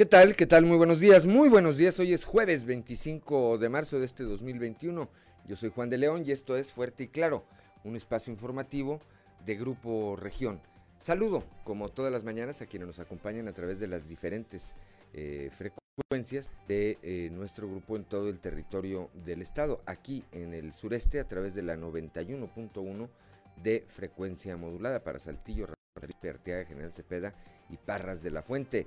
¿Qué tal? ¿Qué tal? Muy buenos días. Muy buenos días. Hoy es jueves 25 de marzo de este 2021. Yo soy Juan de León y esto es Fuerte y Claro, un espacio informativo de Grupo Región. Saludo, como todas las mañanas, a quienes nos acompañan a través de las diferentes eh, frecuencias de eh, nuestro grupo en todo el territorio del estado. Aquí en el sureste, a través de la 91.1 de frecuencia modulada para Saltillo, Arteaga, General Cepeda y Parras de la Fuente.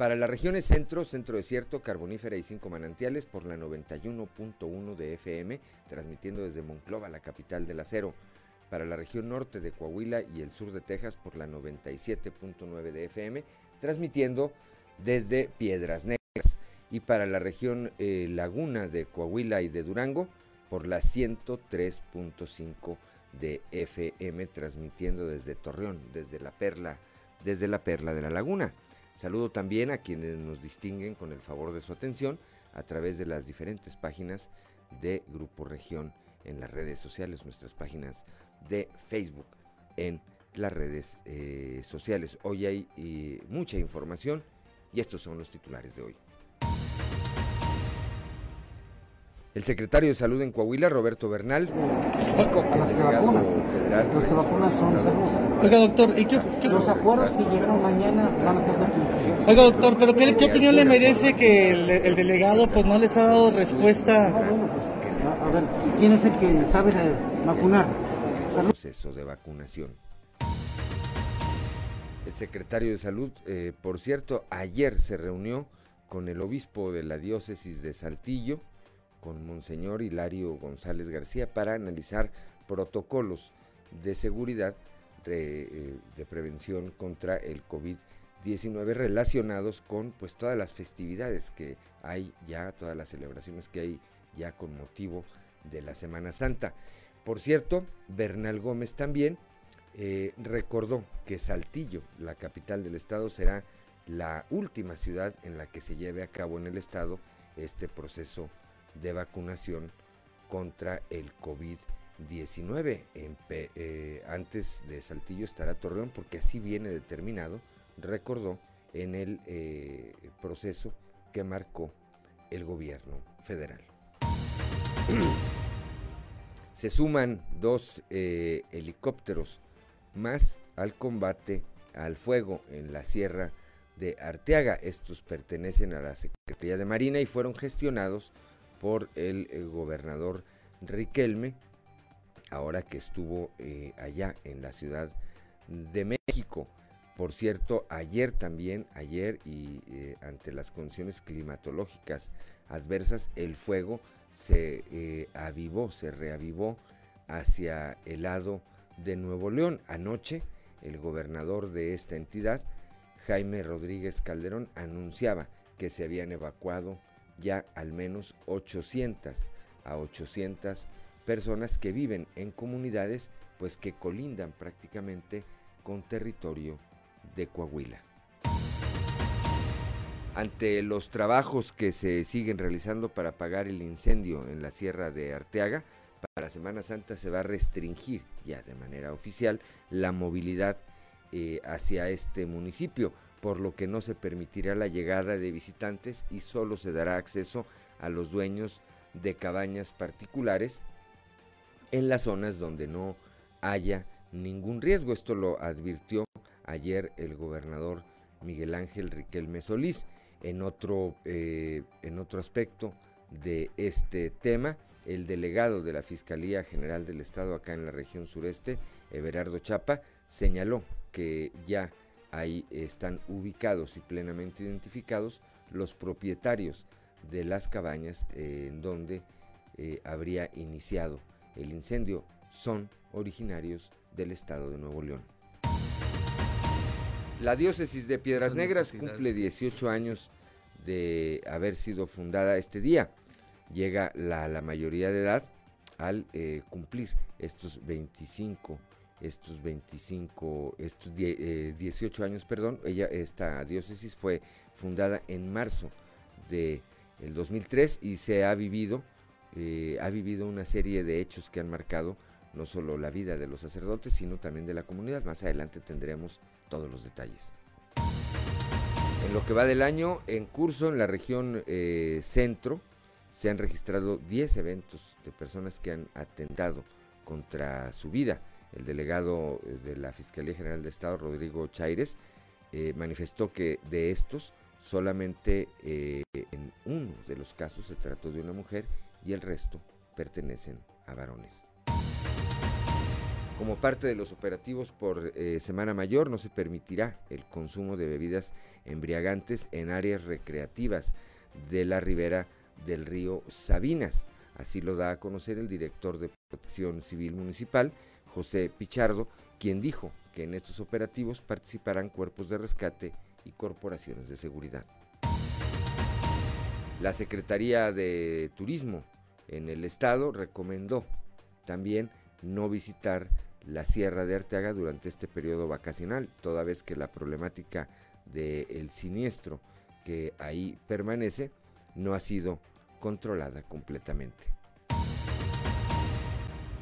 Para las regiones centro, centro desierto, carbonífera y cinco manantiales por la 91.1 de FM, transmitiendo desde Monclova, la capital del acero. Para la región norte de Coahuila y el sur de Texas por la 97.9 de FM, transmitiendo desde Piedras Negras. Y para la región eh, Laguna de Coahuila y de Durango por la 103.5 de FM, transmitiendo desde Torreón, desde la perla, desde la perla de la laguna. Saludo también a quienes nos distinguen con el favor de su atención a través de las diferentes páginas de Grupo Región en las redes sociales, nuestras páginas de Facebook en las redes eh, sociales. Hoy hay eh, mucha información y estos son los titulares de hoy. El secretario de Salud en Coahuila, Roberto Bernal, dijo que el delegado federal. Oiga, doctor, ¿y qué, Los acuerdos que llegaron mañana van a ser de Oiga, doctor, pero ¿qué, qué opinión le merece que el, el, delegado pues no les ha dado respuesta? Ah, bueno, pues, a, a ver, ¿quién es el que sabe de vacunar? Proceso de vacunación. El secretario de Salud, eh, por cierto, ayer se reunió con el obispo de la diócesis de Saltillo, con Monseñor Hilario González García para analizar protocolos de seguridad de, eh, de prevención contra el COVID-19 relacionados con pues todas las festividades que hay ya, todas las celebraciones que hay ya con motivo de la Semana Santa. Por cierto, Bernal Gómez también eh, recordó que Saltillo, la capital del estado, será la última ciudad en la que se lleve a cabo en el estado este proceso de vacunación contra el COVID-19. Eh, antes de Saltillo estará Torreón porque así viene determinado, recordó, en el eh, proceso que marcó el gobierno federal. Se suman dos eh, helicópteros más al combate al fuego en la sierra de Arteaga. Estos pertenecen a la Secretaría de Marina y fueron gestionados por el, el gobernador Riquelme, ahora que estuvo eh, allá en la Ciudad de México. Por cierto, ayer también, ayer y eh, ante las condiciones climatológicas adversas, el fuego se eh, avivó, se reavivó hacia el lado de Nuevo León. Anoche, el gobernador de esta entidad, Jaime Rodríguez Calderón, anunciaba que se habían evacuado ya al menos 800 a 800 personas que viven en comunidades pues que colindan prácticamente con territorio de Coahuila. Ante los trabajos que se siguen realizando para apagar el incendio en la sierra de Arteaga, para Semana Santa se va a restringir ya de manera oficial la movilidad eh, hacia este municipio por lo que no se permitirá la llegada de visitantes y solo se dará acceso a los dueños de cabañas particulares en las zonas donde no haya ningún riesgo. Esto lo advirtió ayer el gobernador Miguel Ángel Riquelme Solís. En otro, eh, en otro aspecto de este tema, el delegado de la Fiscalía General del Estado acá en la región sureste, Everardo Chapa, señaló que ya Ahí están ubicados y plenamente identificados los propietarios de las cabañas eh, en donde eh, habría iniciado el incendio. Son originarios del estado de Nuevo León. La diócesis de Piedras Negras cumple 18 años de haber sido fundada este día. Llega la, la mayoría de edad al eh, cumplir estos 25 estos 25, estos 18 eh, años, perdón, ella, esta diócesis fue fundada en marzo de el 2003 y se ha vivido, eh, ha vivido una serie de hechos que han marcado no solo la vida de los sacerdotes, sino también de la comunidad. Más adelante tendremos todos los detalles. En lo que va del año, en curso en la región eh, centro, se han registrado 10 eventos de personas que han atentado contra su vida. El delegado eh, de la Fiscalía General de Estado, Rodrigo Chaires, eh, manifestó que de estos solamente en uno de los casos se trató de una mujer y el resto pertenecen a varones. Como parte de los operativos por eh, Semana Mayor, no se permitirá el consumo de bebidas embriagantes en áreas recreativas de la ribera del río Sabinas. Así lo da a conocer el director de Protección Civil Municipal, José Pichardo, quien dijo que en estos operativos participarán cuerpos de rescate y corporaciones de seguridad. La Secretaría de Turismo en el estado recomendó también no visitar la Sierra de Arteaga durante este periodo vacacional, toda vez que la problemática del siniestro que ahí permanece no ha sido controlada completamente.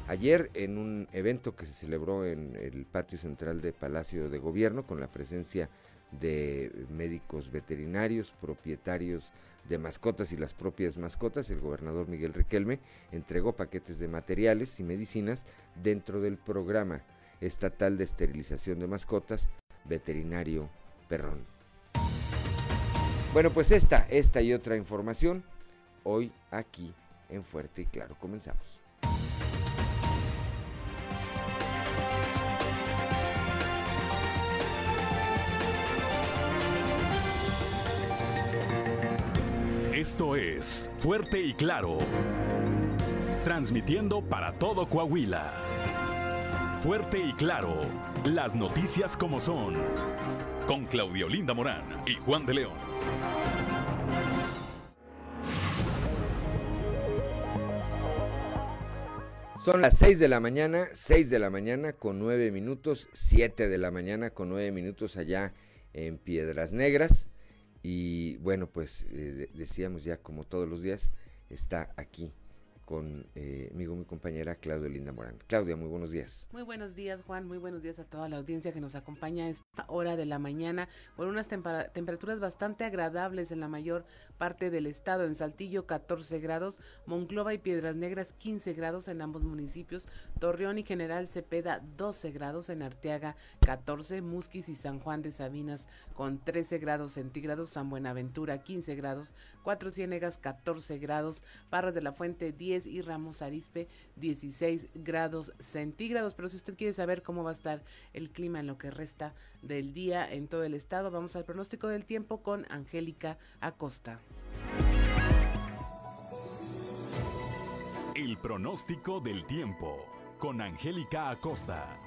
Ayer en un evento que se celebró en el patio central de Palacio de Gobierno con la presencia de médicos veterinarios, propietarios de mascotas y las propias mascotas, el gobernador Miguel Riquelme entregó paquetes de materiales y medicinas dentro del programa estatal de esterilización de mascotas veterinario Perrón. Bueno, pues esta, esta y otra información hoy aquí en Fuerte y Claro. Comenzamos. Esto es Fuerte y Claro. Transmitiendo para todo Coahuila. Fuerte y Claro. Las noticias como son. Con Claudio Linda Morán y Juan de León. Son las 6 de la mañana, 6 de la mañana con 9 minutos, 7 de la mañana con 9 minutos allá en Piedras Negras. Y bueno, pues eh, decíamos ya como todos los días, está aquí conmigo eh, mi compañera Claudia Linda Morán. Claudia, muy buenos días. Muy buenos días, Juan. Muy buenos días a toda la audiencia que nos acompaña a esta hora de la mañana con unas temperaturas bastante agradables en la mayor parte del estado. En Saltillo, 14 grados. Monclova y Piedras Negras, 15 grados en ambos municipios. Torreón y General Cepeda, 12 grados. En Arteaga, 14. Musquis y San Juan de Sabinas, con 13 grados centígrados. San Buenaventura, 15 grados. Cuatro Ciénegas, 14 grados. Barras de la Fuente, 10 y Ramos Arispe 16 grados centígrados. Pero si usted quiere saber cómo va a estar el clima en lo que resta del día en todo el estado, vamos al pronóstico del tiempo con Angélica Acosta. El pronóstico del tiempo con Angélica Acosta.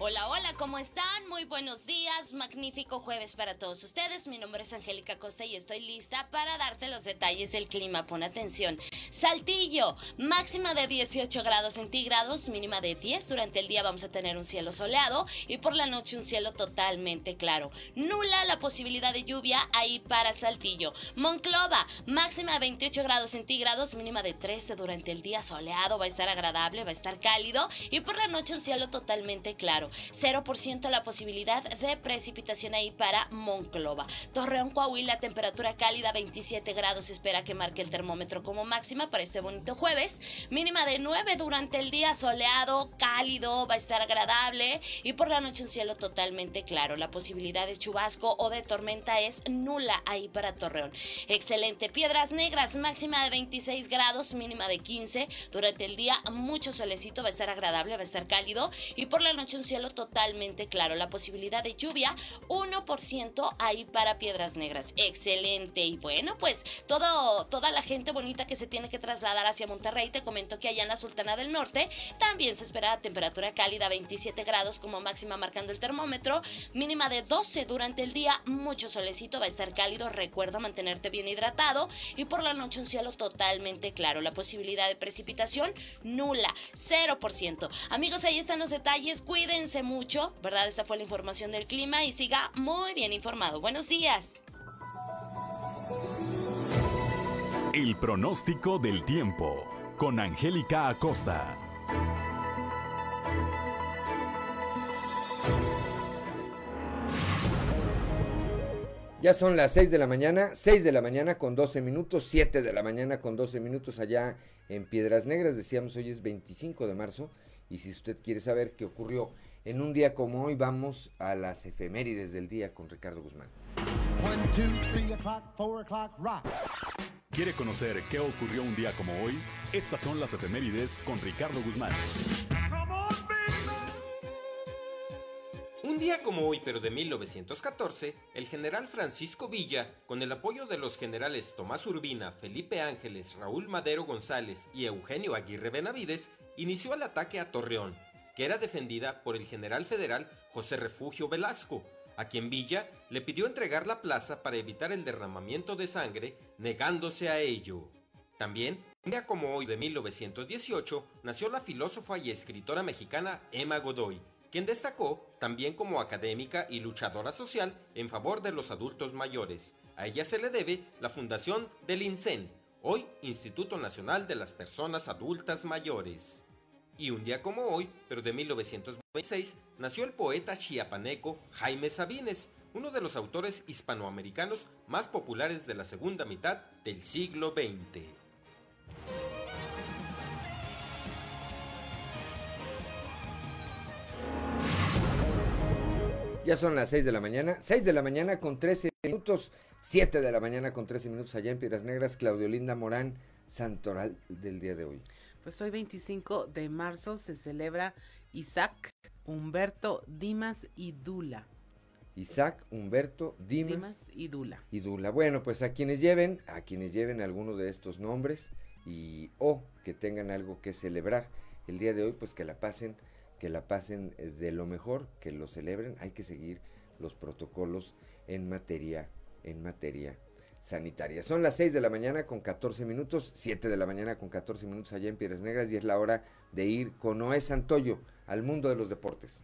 Hola, hola, ¿cómo están? Muy buenos días, magnífico jueves para todos ustedes. Mi nombre es Angélica Costa y estoy lista para darte los detalles del clima. Pon atención. Saltillo, máxima de 18 grados centígrados, mínima de 10. Durante el día vamos a tener un cielo soleado y por la noche un cielo totalmente claro. Nula la posibilidad de lluvia ahí para Saltillo. Monclova, máxima de 28 grados centígrados, mínima de 13. Durante el día soleado va a estar agradable, va a estar cálido y por la noche un cielo totalmente claro. 0% la posibilidad de precipitación ahí para Monclova. Torreón, Coahuila, temperatura cálida, 27 grados. Espera que marque el termómetro como máxima para este bonito jueves. Mínima de 9 durante el día, soleado, cálido, va a estar agradable. Y por la noche un cielo totalmente claro. La posibilidad de chubasco o de tormenta es nula ahí para Torreón. Excelente. Piedras Negras, máxima de 26 grados, mínima de 15. Durante el día mucho solecito, va a estar agradable, va a estar cálido. Y por la noche un cielo totalmente claro. La posibilidad de lluvia, 1% ahí para Piedras Negras. Excelente. Y bueno, pues todo, toda la gente bonita que se tiene que trasladar hacia Monterrey, te comento que allá en la Sultana del Norte también se espera temperatura cálida, 27 grados como máxima marcando el termómetro, mínima de 12 durante el día, mucho solecito, va a estar cálido, recuerda mantenerte bien hidratado y por la noche un cielo totalmente claro. La posibilidad de precipitación nula, 0%. Amigos, ahí están los detalles, cuídense mucho, ¿verdad? Esta fue la información del clima y siga muy bien informado. Buenos días. El pronóstico del tiempo con Angélica Acosta. Ya son las 6 de la mañana, 6 de la mañana con 12 minutos, 7 de la mañana con 12 minutos allá en Piedras Negras. Decíamos hoy es 25 de marzo y si usted quiere saber qué ocurrió en un día como hoy, vamos a las efemérides del día con Ricardo Guzmán. ¿Quiere conocer qué ocurrió un día como hoy? Estas son las efemérides con Ricardo Guzmán. Un día como hoy, pero de 1914, el general Francisco Villa, con el apoyo de los generales Tomás Urbina, Felipe Ángeles, Raúl Madero González y Eugenio Aguirre Benavides, inició el ataque a Torreón, que era defendida por el general federal José Refugio Velasco, a quien Villa le pidió entregar la plaza para evitar el derramamiento de sangre, negándose a ello. También, un día como hoy de 1918, nació la filósofa y escritora mexicana Emma Godoy, quien destacó también como académica y luchadora social en favor de los adultos mayores. A ella se le debe la fundación del INSEN, hoy Instituto Nacional de las Personas Adultas Mayores. Y un día como hoy, pero de 1926, nació el poeta chiapaneco Jaime Sabines, uno de los autores hispanoamericanos más populares de la segunda mitad del siglo XX. Ya son las 6 de la mañana, 6 de la mañana con 13 minutos, 7 de la mañana con 13 minutos allá en Piedras Negras, Claudio Linda Morán, Santoral del día de hoy. Pues hoy 25 de marzo se celebra Isaac, Humberto, Dimas y Dula. Isaac, Humberto, Dimas, Dimas y Dula. y Dula. Bueno, pues a quienes lleven, a quienes lleven alguno de estos nombres y o que tengan algo que celebrar el día de hoy, pues que la pasen, que la pasen eh, de lo mejor, que lo celebren. Hay que seguir los protocolos en materia, en materia sanitaria. Son las 6 de la mañana con 14 minutos, 7 de la mañana con 14 minutos allá en Piedras Negras y es la hora de ir con Noé Santoyo al mundo de los deportes.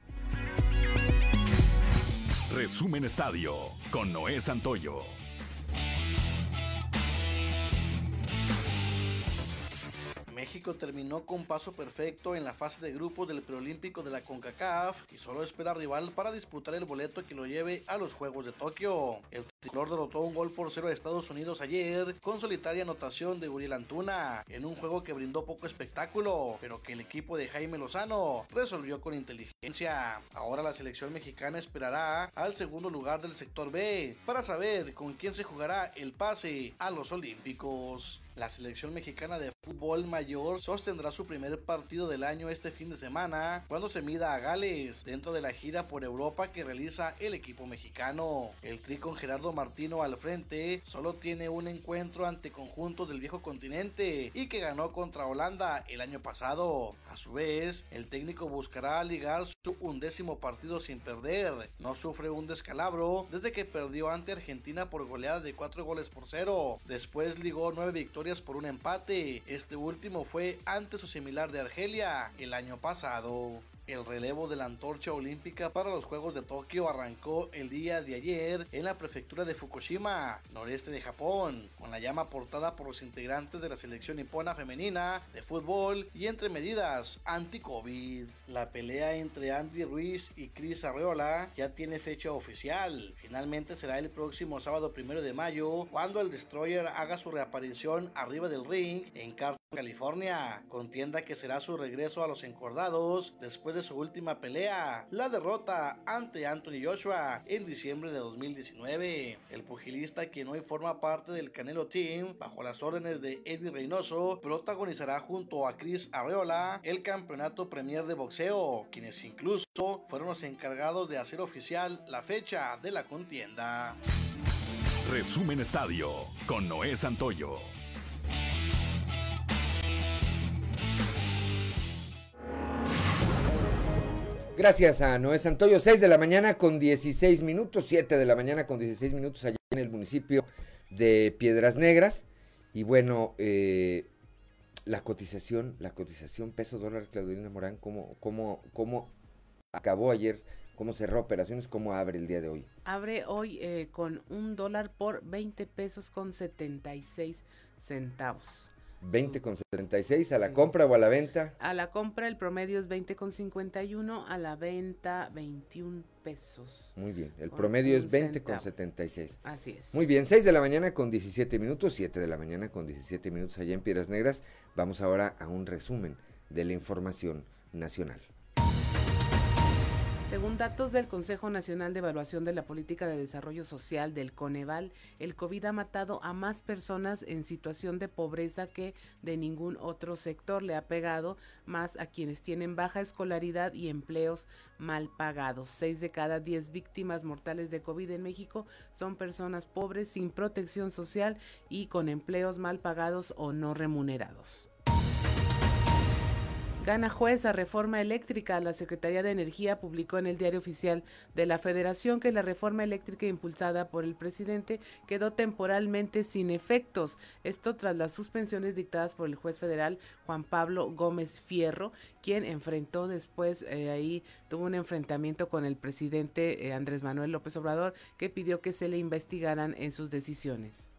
Resumen Estadio con Noé Santoyo. México terminó con paso perfecto en la fase de grupos del preolímpico de la CONCACAF y solo espera rival para disputar el boleto que lo lleve a los Juegos de Tokio. El tricolor derrotó un gol por cero a Estados Unidos ayer con solitaria anotación de Uriel Antuna en un juego que brindó poco espectáculo, pero que el equipo de Jaime Lozano resolvió con inteligencia. Ahora la selección mexicana esperará al segundo lugar del sector B para saber con quién se jugará el pase a los Olímpicos. La selección mexicana de fútbol mayor sostendrá su primer partido del año este fin de semana cuando se mida a Gales dentro de la gira por Europa que realiza el equipo mexicano. El tri con Gerardo Martino al frente solo tiene un encuentro ante conjuntos del viejo continente y que ganó contra Holanda el año pasado. A su vez, el técnico buscará ligar su undécimo partido sin perder. No sufre un descalabro desde que perdió ante Argentina por goleada de 4 goles por 0. Después ligó 9 victorias por un empate. Este último fue ante su similar de Argelia el año pasado. El relevo de la antorcha olímpica para los Juegos de Tokio arrancó el día de ayer en la prefectura de Fukushima, noreste de Japón, con la llama portada por los integrantes de la selección nipona femenina de fútbol y entre medidas anti-COVID. La pelea entre Andy Ruiz y Chris Arreola ya tiene fecha oficial. Finalmente será el próximo sábado primero de mayo cuando el Destroyer haga su reaparición arriba del ring en Carson, California, contienda que será su regreso a los encordados después de su última pelea, la derrota ante Anthony Joshua en diciembre de 2019. El pugilista, quien hoy forma parte del Canelo Team, bajo las órdenes de Eddie Reynoso, protagonizará junto a Chris Arreola el campeonato Premier de boxeo, quienes incluso fueron los encargados de hacer oficial la fecha de la contienda. Resumen Estadio con Noé Santoyo. Gracias a Noé Santoyo, 6 de la mañana con 16 minutos, 7 de la mañana con 16 minutos allá en el municipio de Piedras Negras. Y bueno, eh, la cotización, la cotización peso dólar, Claudelina Morán, ¿cómo, cómo, cómo acabó ayer? ¿Cómo cerró operaciones? ¿Cómo abre el día de hoy? Abre hoy eh, con un dólar por 20 pesos con 76 centavos. 20,76 a la compra o a la venta. A la compra el promedio es 20,51, a la venta 21 pesos. Muy bien, el promedio es 20,76. Así es. Muy bien, 6 de la mañana con 17 minutos, 7 de la mañana con 17 minutos allá en Piedras Negras. Vamos ahora a un resumen de la información nacional. Según datos del Consejo Nacional de Evaluación de la Política de Desarrollo Social del Coneval, el COVID ha matado a más personas en situación de pobreza que de ningún otro sector. Le ha pegado más a quienes tienen baja escolaridad y empleos mal pagados. Seis de cada diez víctimas mortales de COVID en México son personas pobres, sin protección social y con empleos mal pagados o no remunerados. Gana juez a reforma eléctrica. La Secretaría de Energía publicó en el Diario Oficial de la Federación que la reforma eléctrica impulsada por el presidente quedó temporalmente sin efectos. Esto tras las suspensiones dictadas por el juez federal Juan Pablo Gómez Fierro, quien enfrentó después, eh, ahí tuvo un enfrentamiento con el presidente eh, Andrés Manuel López Obrador, que pidió que se le investigaran en sus decisiones.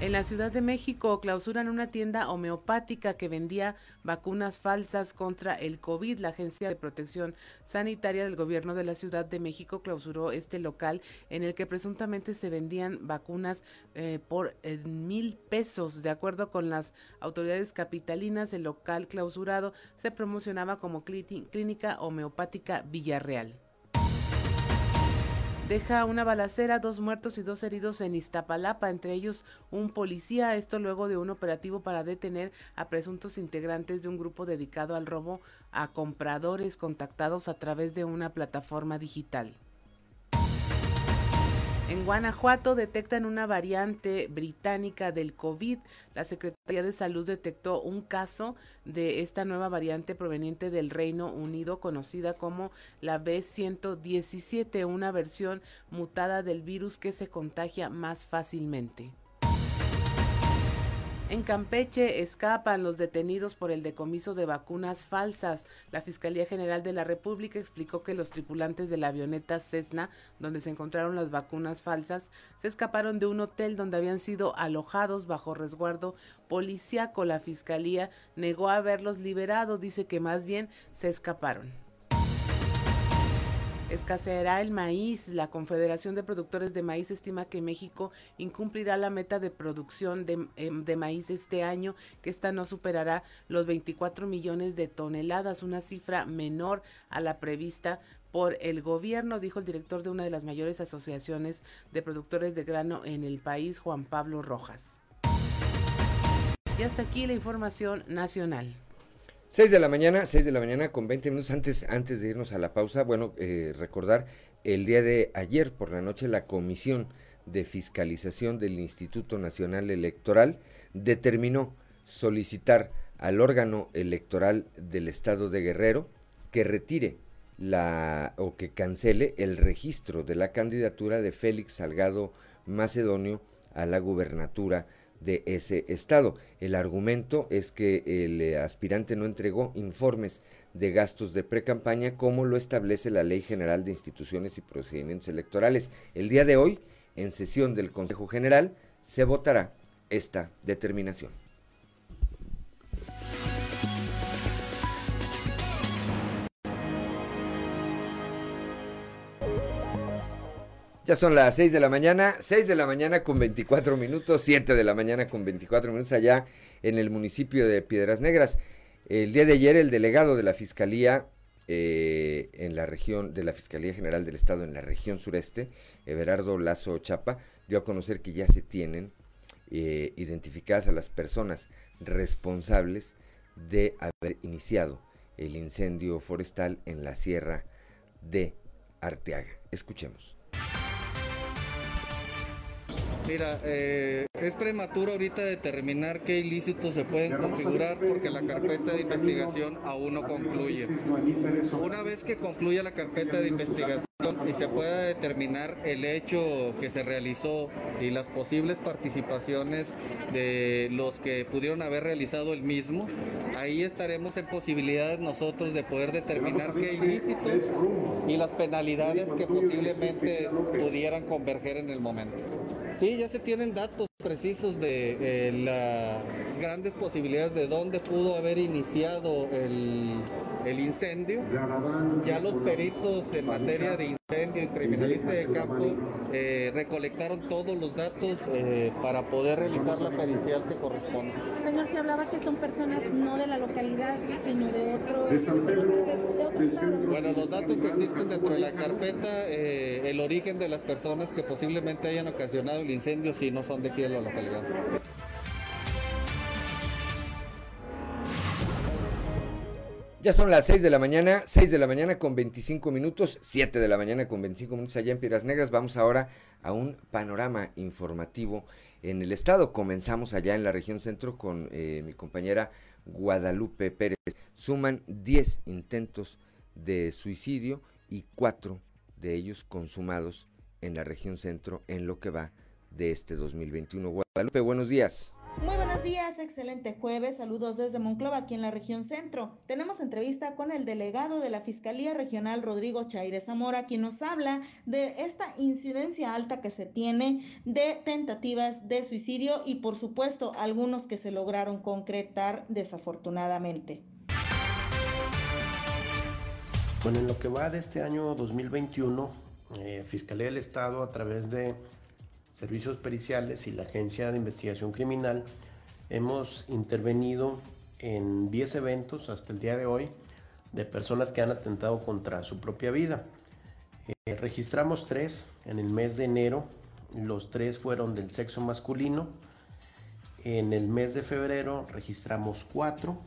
En la Ciudad de México clausuran una tienda homeopática que vendía vacunas falsas contra el COVID. La Agencia de Protección Sanitaria del Gobierno de la Ciudad de México clausuró este local en el que presuntamente se vendían vacunas eh, por eh, mil pesos. De acuerdo con las autoridades capitalinas, el local clausurado se promocionaba como clínica homeopática Villarreal deja una balacera, dos muertos y dos heridos en Iztapalapa, entre ellos un policía, esto luego de un operativo para detener a presuntos integrantes de un grupo dedicado al robo a compradores contactados a través de una plataforma digital. En Guanajuato detectan una variante británica del COVID. La Secretaría de Salud detectó un caso de esta nueva variante proveniente del Reino Unido conocida como la B117, una versión mutada del virus que se contagia más fácilmente. En Campeche escapan los detenidos por el decomiso de vacunas falsas. La Fiscalía General de la República explicó que los tripulantes de la avioneta Cessna, donde se encontraron las vacunas falsas, se escaparon de un hotel donde habían sido alojados bajo resguardo policíaco. La Fiscalía negó haberlos liberado, dice que más bien se escaparon. Escaseará el maíz. La Confederación de Productores de Maíz estima que México incumplirá la meta de producción de, em, de, maíz este año, que esta no superará los 24 millones de toneladas, una cifra menor a la prevista por el gobierno, dijo el director de una de las mayores asociaciones de productores de grano en el país, Juan Pablo Rojas. Y hasta aquí la información nacional. 6 de la mañana, 6 de la mañana con 20 minutos antes, antes de irnos a la pausa. Bueno, eh, recordar el día de ayer por la noche la Comisión de Fiscalización del Instituto Nacional Electoral determinó solicitar al órgano electoral del estado de Guerrero que retire la o que cancele el registro de la candidatura de Félix Salgado Macedonio a la gubernatura de ese estado. El argumento es que el eh, aspirante no entregó informes de gastos de precampaña como lo establece la Ley General de Instituciones y Procedimientos Electorales. El día de hoy, en sesión del Consejo General, se votará esta determinación. Ya son las 6 de la mañana, 6 de la mañana con 24 minutos, 7 de la mañana con 24 minutos allá en el municipio de Piedras Negras. El día de ayer el delegado de la Fiscalía eh, en la región, de la Fiscalía General del Estado en la región sureste, Everardo Lazo Chapa, dio a conocer que ya se tienen eh, identificadas a las personas responsables de haber iniciado el incendio forestal en la sierra de Arteaga. Escuchemos. Mira, eh, es prematuro ahorita determinar qué ilícitos se pueden configurar porque la carpeta de investigación aún no concluye. Una vez que concluya la carpeta de investigación y se pueda determinar el hecho que se realizó y las posibles participaciones de los que pudieron haber realizado el mismo, ahí estaremos en posibilidades nosotros de poder determinar qué ilícitos y las penalidades que posiblemente pudieran converger en el momento. Sí, ya se tienen datos. precisos de eh, las grandes posibilidades de dónde pudo haber iniciado el, el incendio. Ya los peritos en materia de incendio y criminalista de campo eh, recolectaron todos los datos eh, para poder realizar la pericial que corresponde. Señor, se hablaba que son personas no de la localidad, sino de otro... De San Pedro, Bueno, los datos que existen dentro de la carpeta, eh, el origen de las personas que posiblemente hayan ocasionado el incendio, si no son de aquí de la localidad. Ya son las 6 de la mañana, 6 de la mañana con 25 minutos, 7 de la mañana con 25 minutos allá en Piedras Negras. Vamos ahora a un panorama informativo en el estado. Comenzamos allá en la región centro con eh, mi compañera Guadalupe Pérez. Suman 10 intentos de suicidio y 4 de ellos consumados en la región centro en lo que va de este 2021. Guadalupe, buenos días. Muy buenos días, excelente jueves. Saludos desde Monclova, aquí en la región centro. Tenemos entrevista con el delegado de la Fiscalía Regional, Rodrigo Chaire Zamora, quien nos habla de esta incidencia alta que se tiene de tentativas de suicidio y, por supuesto, algunos que se lograron concretar desafortunadamente. Bueno, en lo que va de este año 2021, eh, Fiscalía del Estado, a través de servicios periciales y la Agencia de Investigación Criminal, hemos intervenido en 10 eventos hasta el día de hoy de personas que han atentado contra su propia vida. Eh, registramos tres en el mes de enero, los tres fueron del sexo masculino. En el mes de febrero registramos cuatro,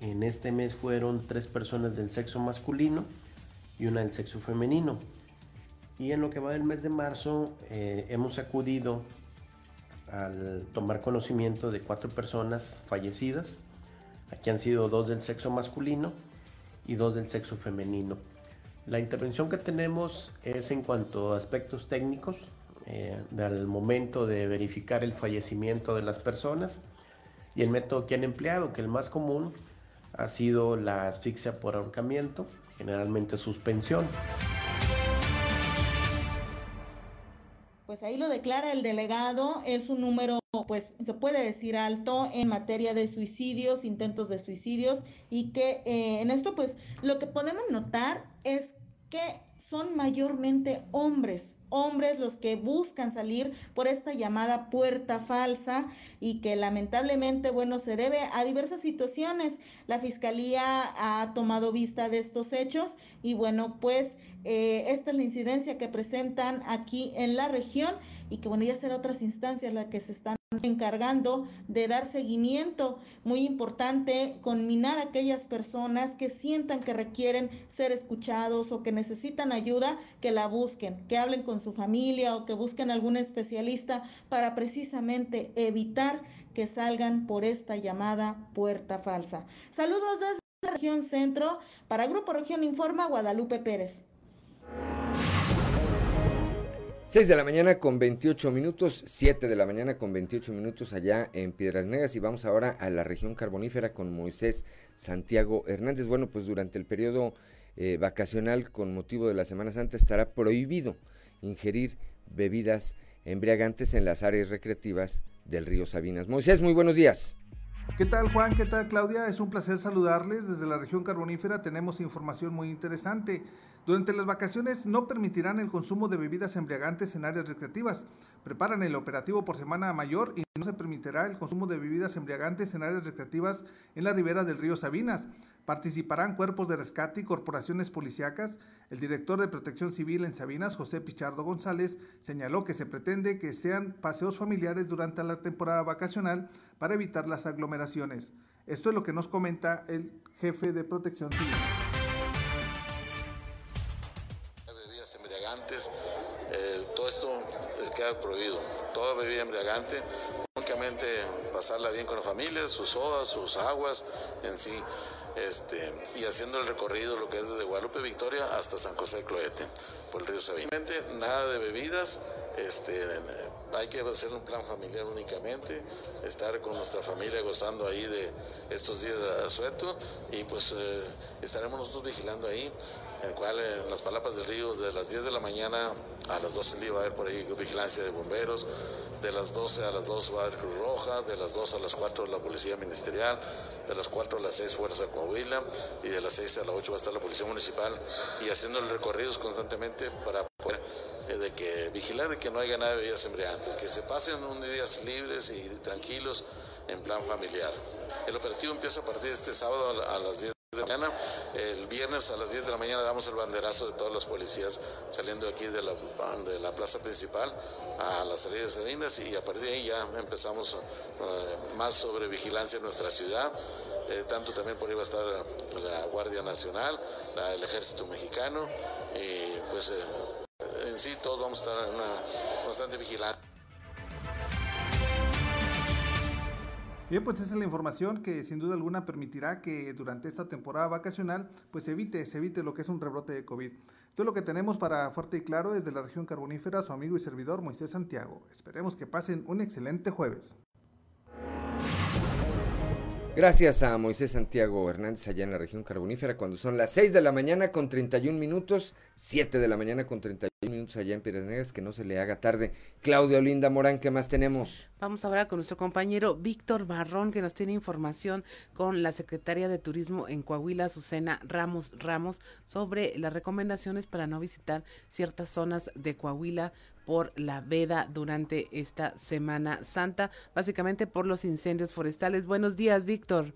en este mes fueron tres personas del sexo masculino y una del sexo femenino. Y en lo que va del mes de marzo eh, hemos acudido al tomar conocimiento de cuatro personas fallecidas. Aquí han sido dos del sexo masculino y dos del sexo femenino. La intervención que tenemos es en cuanto a aspectos técnicos, eh, del momento de verificar el fallecimiento de las personas y el método que han empleado, que el más común ha sido la asfixia por ahorcamiento, generalmente suspensión. Pues ahí lo declara el delegado, es un número, pues se puede decir alto en materia de suicidios, intentos de suicidios, y que eh, en esto, pues lo que podemos notar es que son mayormente hombres, hombres los que buscan salir por esta llamada puerta falsa y que lamentablemente, bueno, se debe a diversas situaciones. La Fiscalía ha tomado vista de estos hechos y bueno, pues eh, esta es la incidencia que presentan aquí en la región y que bueno, ya será otras instancias las que se están encargando de dar seguimiento muy importante, conminar a aquellas personas que sientan que requieren ser escuchados o que necesitan ayuda, que la busquen, que hablen con su familia o que busquen algún especialista para precisamente evitar que salgan por esta llamada puerta falsa. Saludos desde la región centro para Grupo Región Informa Guadalupe Pérez. 6 de la mañana con 28 minutos, 7 de la mañana con 28 minutos allá en Piedras Negras y vamos ahora a la región carbonífera con Moisés Santiago Hernández. Bueno, pues durante el periodo eh, vacacional con motivo de la Semana Santa estará prohibido ingerir bebidas embriagantes en las áreas recreativas del río Sabinas. Moisés, muy buenos días. ¿Qué tal Juan? ¿Qué tal Claudia? Es un placer saludarles. Desde la región carbonífera tenemos información muy interesante. Durante las vacaciones no permitirán el consumo de bebidas embriagantes en áreas recreativas. Preparan el operativo por semana mayor y no se permitirá el consumo de bebidas embriagantes en áreas recreativas en la ribera del río Sabinas. Participarán cuerpos de rescate y corporaciones policíacas. El director de Protección Civil en Sabinas, José Pichardo González, señaló que se pretende que sean paseos familiares durante la temporada vacacional para evitar las aglomeraciones. Esto es lo que nos comenta el jefe de Protección Civil. Prohibido. Toda bebida embriagante, únicamente pasarla bien con la familia, sus sodas, sus aguas en sí, este, y haciendo el recorrido, lo que es desde Guadalupe Victoria hasta San José de Cloete, por el río Sabina. Nada de bebidas, este, hay que hacer un plan familiar únicamente, estar con nuestra familia gozando ahí de estos días de asueto y pues eh, estaremos nosotros vigilando ahí, el cual en las palapas del río de las 10 de la mañana a las 12 del día va a haber por ahí vigilancia de bomberos. De las 12 a las 2 va a Cruz Roja, de las 2 a las 4 la Policía Ministerial, de las 4 a las 6 Fuerza Coahuila. Y de las 6 a las 8 va a estar la Policía Municipal. Y haciendo el recorridos constantemente para poder eh, de que vigilar de que no haya nada de bebidas embriagantes, que se pasen unos días libres y tranquilos en plan familiar. El operativo empieza a partir de este sábado a las 10 de mañana. El viernes a las 10 de la mañana damos el banderazo de todos los policías saliendo aquí de la, de la plaza principal a la salida de Sabinas y a partir de ahí ya empezamos uh, más sobre vigilancia en nuestra ciudad. Eh, tanto también por ahí va a estar la Guardia Nacional, el Ejército Mexicano y pues eh, en sí todos vamos a estar en una. Bien, pues esa es la información que sin duda alguna permitirá que durante esta temporada vacacional pues se evite, se evite lo que es un rebrote de COVID. Es lo que tenemos para Fuerte y Claro desde la región carbonífera, su amigo y servidor Moisés Santiago. Esperemos que pasen un excelente jueves. Gracias a Moisés Santiago Hernández allá en la región carbonífera cuando son las 6 de la mañana con 31 minutos, 7 de la mañana con 31 minutos allá en Piedras Negras, que no se le haga tarde. Claudia Olinda Morán, ¿qué más tenemos? Vamos ahora con nuestro compañero Víctor Barrón, que nos tiene información con la secretaria de Turismo en Coahuila, Azucena Ramos Ramos, sobre las recomendaciones para no visitar ciertas zonas de Coahuila por la veda durante esta Semana Santa, básicamente por los incendios forestales. Buenos días, Víctor.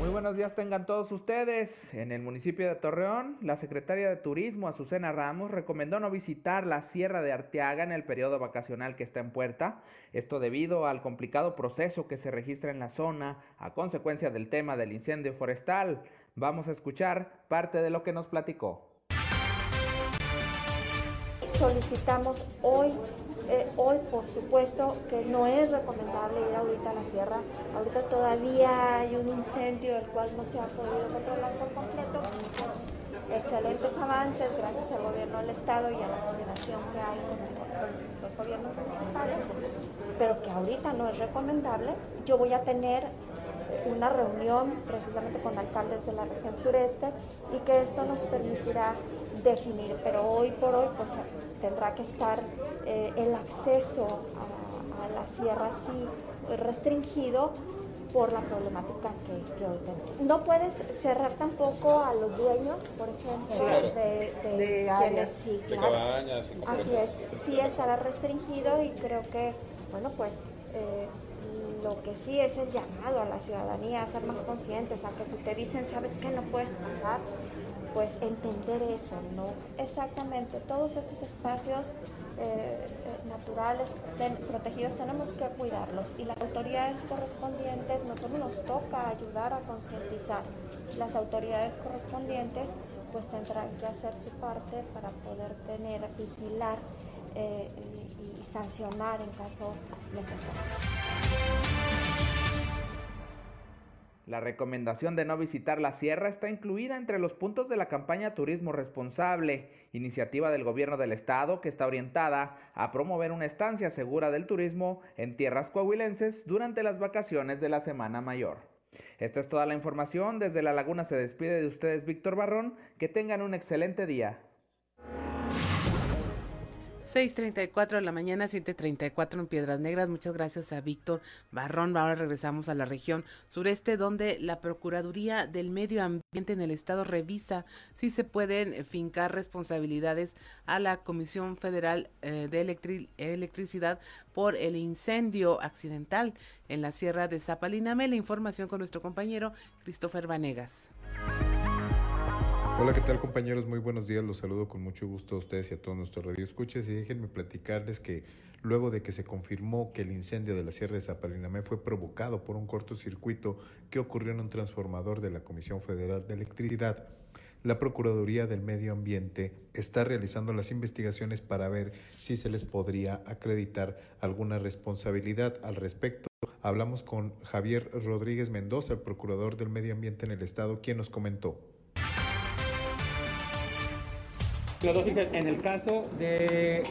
Muy buenos días tengan todos ustedes. En el municipio de Torreón, la secretaria de Turismo, Azucena Ramos, recomendó no visitar la Sierra de Arteaga en el periodo vacacional que está en puerta. Esto debido al complicado proceso que se registra en la zona a consecuencia del tema del incendio forestal. Vamos a escuchar parte de lo que nos platicó solicitamos hoy, eh, hoy por supuesto que no es recomendable ir ahorita a la sierra. Ahorita todavía hay un incendio el cual no se ha podido controlar por completo. Excelentes avances gracias al gobierno del estado y a la coordinación que hay con, los gobiernos municipales, pero que ahorita no es recomendable. Yo voy a tener una reunión precisamente con alcaldes de la región sureste y que esto nos permitirá definir, pero hoy por hoy pues tendrá que estar eh, el acceso a, la sierra así restringido por la problemática que, hoy tenemos. No puedes cerrar tampoco a los dueños, por ejemplo, de, de, áreas. Sí, Así es, sí estará restringido y creo que, bueno, pues eh, lo que sí es el llamado a la ciudadanía a ser más conscientes, a que si te dicen, sabes que no puedes pasar, pues entender eso, ¿no? Exactamente, todos estos espacios eh, eh, naturales protegidos tenemos que cuidarlos y las autoridades correspondientes, nosotros nos toca ayudar a concientizar. Las autoridades correspondientes pues tendrán que hacer su parte para poder tener, vigilar eh, y sancionar en caso necesario. La recomendación de no visitar la sierra está incluida entre los puntos de la campaña Turismo Responsable, iniciativa del gobierno del estado que está orientada a promover una estancia segura del turismo en tierras coahuilenses durante las vacaciones de la Semana Mayor. Esta es toda la información. Desde La Laguna se despide de ustedes Víctor Barrón. Que tengan un excelente día. 6.34 de la mañana, 7.34 en Piedras Negras. Muchas gracias a Víctor Barrón. Ahora regresamos a la región sureste, donde la Procuraduría del Medio Ambiente en el Estado revisa si se pueden fincar responsabilidades a la Comisión Federal eh, de Electricidad por el incendio accidental en la Sierra de Zapaliname. La información con nuestro compañero Christopher Vanegas. Hola, ¿qué tal compañeros? Muy buenos días, los saludo con mucho gusto a ustedes y a todos nuestros radioescuchas y déjenme platicarles que luego de que se confirmó que el incendio de la Sierra de Zapalinamé fue provocado por un cortocircuito que ocurrió en un transformador de la Comisión Federal de Electricidad, la Procuraduría del Medio Ambiente está realizando las investigaciones para ver si se les podría acreditar alguna responsabilidad al respecto. Hablamos con Javier Rodríguez Mendoza, el Procurador del Medio Ambiente en el Estado, quien nos comentó. En el caso de,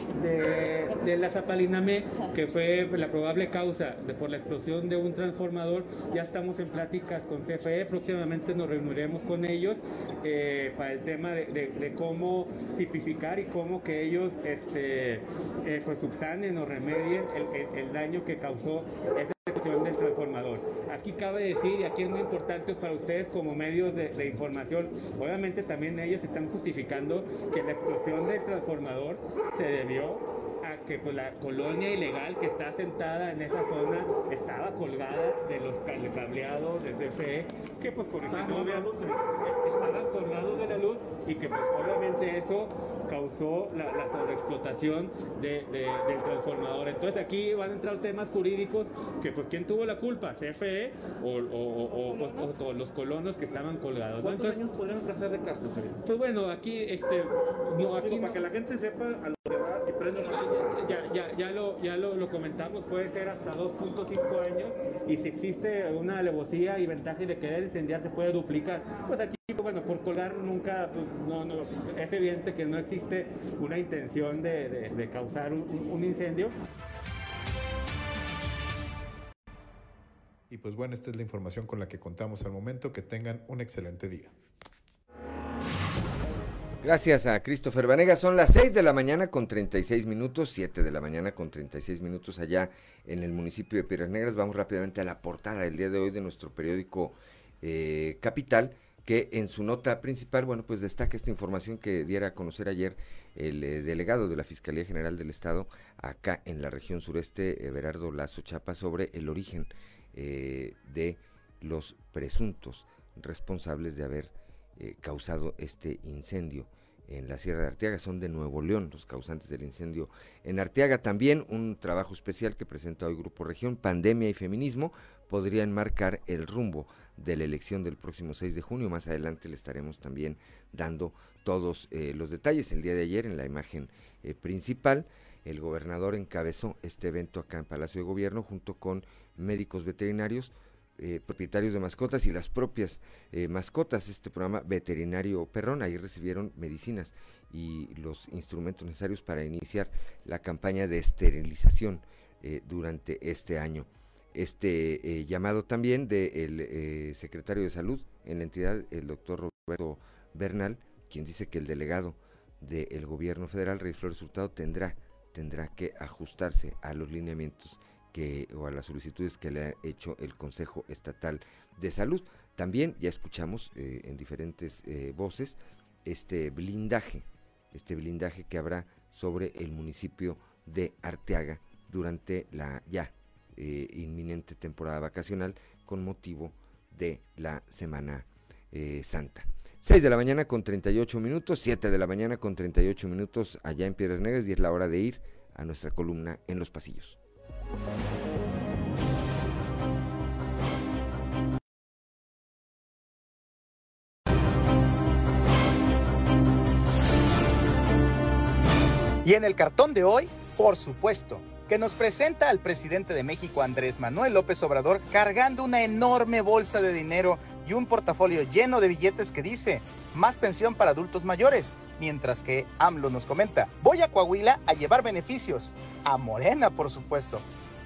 de, la zapaliname, que fue la probable causa de, por la explosión de un transformador, ya estamos en pláticas con CFE, próximamente nos reuniremos con ellos eh, para el tema de, cómo tipificar y cómo que ellos este, eh, pues subsanen o remedien el daño que causó esa explosión del transformador. Aquí cabe decir, y aquí es muy importante para ustedes como medios de, de información, obviamente también ellos están justificando que la explosión del transformador se debió a que pues, la colonia ilegal que está sentada en esa zona estaba colgada de los cableados de CFE, que pues por ejemplo estaban colgados de la luz y que pues obviamente eso causó la, sobreexplotación de, del transformador. Entonces aquí van a entrar temas jurídicos que pues quién tuvo la culpa, CFE o, o, los colonos que estaban colgados. ¿Cuántos años podrían hacer de cárcel? Pues bueno, aquí este no aquí para que la gente sepa a lo que va y prende ya, ya, ya, lo, ya lo, lo comentamos, puede ser hasta 2.5 años y si existe una alevosía y ventaja de querer incendiar se puede duplicar. Pues aquí, bueno, por colgar nunca, pues, no, no, es evidente que no existe una intención de, de, causar un, un incendio. Y pues bueno, esta es la información con la que contamos al momento. Que tengan un excelente día. Gracias a Christopher Vanegas. Son las 6 de la mañana con 36 minutos, 7 de la mañana con 36 minutos allá en el municipio de Piedras Negras. Vamos rápidamente a la portada del día de hoy de nuestro periódico eh, Capital, que en su nota principal, bueno, pues destaca esta información que diera a conocer ayer el eh, delegado de la Fiscalía General del Estado acá en la región sureste, Everardo Lazo Chapa, sobre el origen eh, de los presuntos responsables de haber eh, causado este incendio en la Sierra de Arteaga. Son de Nuevo León los causantes del incendio en Arteaga. También un trabajo especial que presenta hoy Grupo Región, Pandemia y Feminismo, podrían marcar el rumbo de la elección del próximo 6 de junio. Más adelante le estaremos también dando todos eh, los detalles. El día de ayer en la imagen principal, el gobernador encabezó este evento acá en Palacio de Gobierno junto con médicos veterinarios eh, propietarios de mascotas y las propias eh, mascotas. Este programa veterinario Perrón, ahí recibieron medicinas y los instrumentos necesarios para iniciar la campaña de esterilización eh, durante este año. Este llamado también del secretario de salud en la entidad, el doctor Roberto Bernal, quien dice que el delegado del gobierno federal, Rey Flores tendrá, tendrá que ajustarse a los lineamientos o a las solicitudes que le ha hecho el Consejo Estatal de Salud. También ya escuchamos eh, en diferentes eh, voces este blindaje, este blindaje que habrá sobre el municipio de Arteaga durante la ya eh, inminente temporada vacacional con motivo de la Semana Santa. 6 de la mañana con 38 minutos, 7 de la mañana con 38 minutos allá en Piedras Negras y es la hora de ir a nuestra columna en los pasillos. Y en el cartón de hoy, por supuesto, que nos presenta al presidente de México, Andrés Manuel López Obrador, cargando una enorme bolsa de dinero y un portafolio lleno de billetes que dice, más pensión para adultos mayores, mientras que AMLO nos comenta, voy a Coahuila a llevar beneficios, a Morena por supuesto,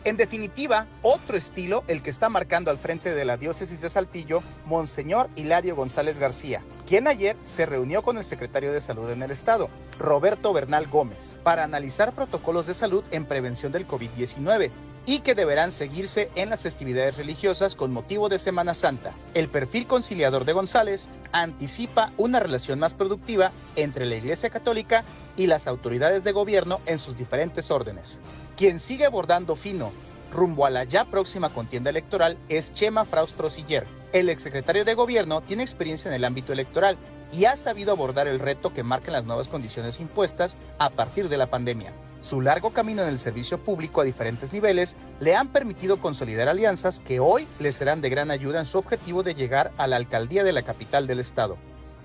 en definitiva, otro estilo el que está marcando al frente de la diócesis de Saltillo, Monseñor Hilario González García, quien ayer se reunió con el secretario de Salud en el estado, Roberto Bernal Gómez, para analizar protocolos de salud en prevención del COVID-19 y que deberán seguirse en las festividades religiosas con motivo de Semana Santa. El perfil conciliador de González anticipa una relación más productiva entre la Iglesia Católica y las autoridades de gobierno en sus diferentes órdenes. Quien sigue abordando fino rumbo a la ya próxima contienda electoral es Chema Fraustro Siller. El exsecretario de Gobierno tiene experiencia en el ámbito electoral y ha sabido abordar el reto que marcan las nuevas condiciones impuestas a partir de la pandemia. Su largo camino en el servicio público a diferentes niveles le han permitido consolidar alianzas que hoy le serán de gran ayuda en su objetivo de llegar a la alcaldía de la capital del estado.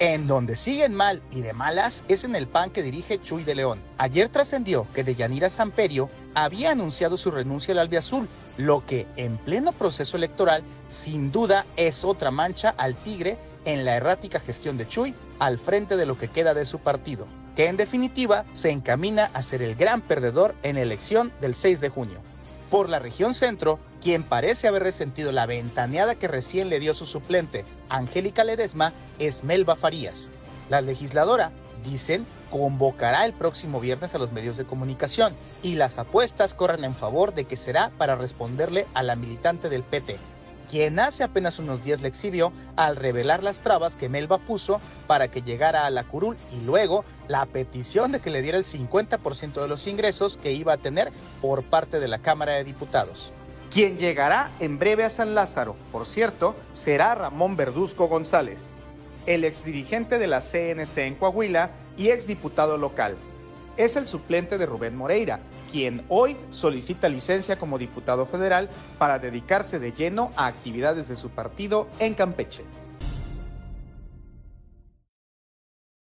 En donde siguen mal y de malas es en el PAN que dirige Chuy de León. Ayer trascendió que Deyanira Samperio había anunciado su renuncia al albiazul, lo que en pleno proceso electoral sin duda es otra mancha al tigre en la errática gestión de Chuy al frente de lo que queda de su partido. que en definitiva se encamina a ser el gran perdedor en elección del 6 de junio. Por la región centro, quien parece haber resentido la ventaneada que recién le dio su suplente, Angélica Ledesma, es Melba Farías. La legisladora, dicen, convocará el próximo viernes a los medios de comunicación y las apuestas corren en favor de que será para responderle a la militante del PT, quien hace apenas unos días le exhibió al revelar las trabas que Melba puso para que llegara a la curul y luego la petición de que le diera el 50% de los ingresos que iba a tener por parte de la Cámara de Diputados. Quien llegará en breve a San Lázaro, por cierto, será Ramón Verduzco González, el exdirigente de la CNC en Coahuila y exdiputado local. Es el suplente de Rubén Moreira, quien hoy solicita licencia como diputado federal para dedicarse de lleno a actividades de su partido en Campeche.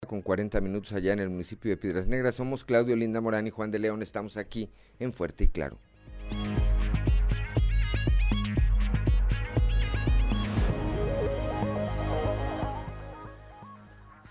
Con 40 minutos allá en el municipio de Piedras Negras, somos Claudio Linda Morán y Juan de León, estamos aquí en Fuerte y Claro.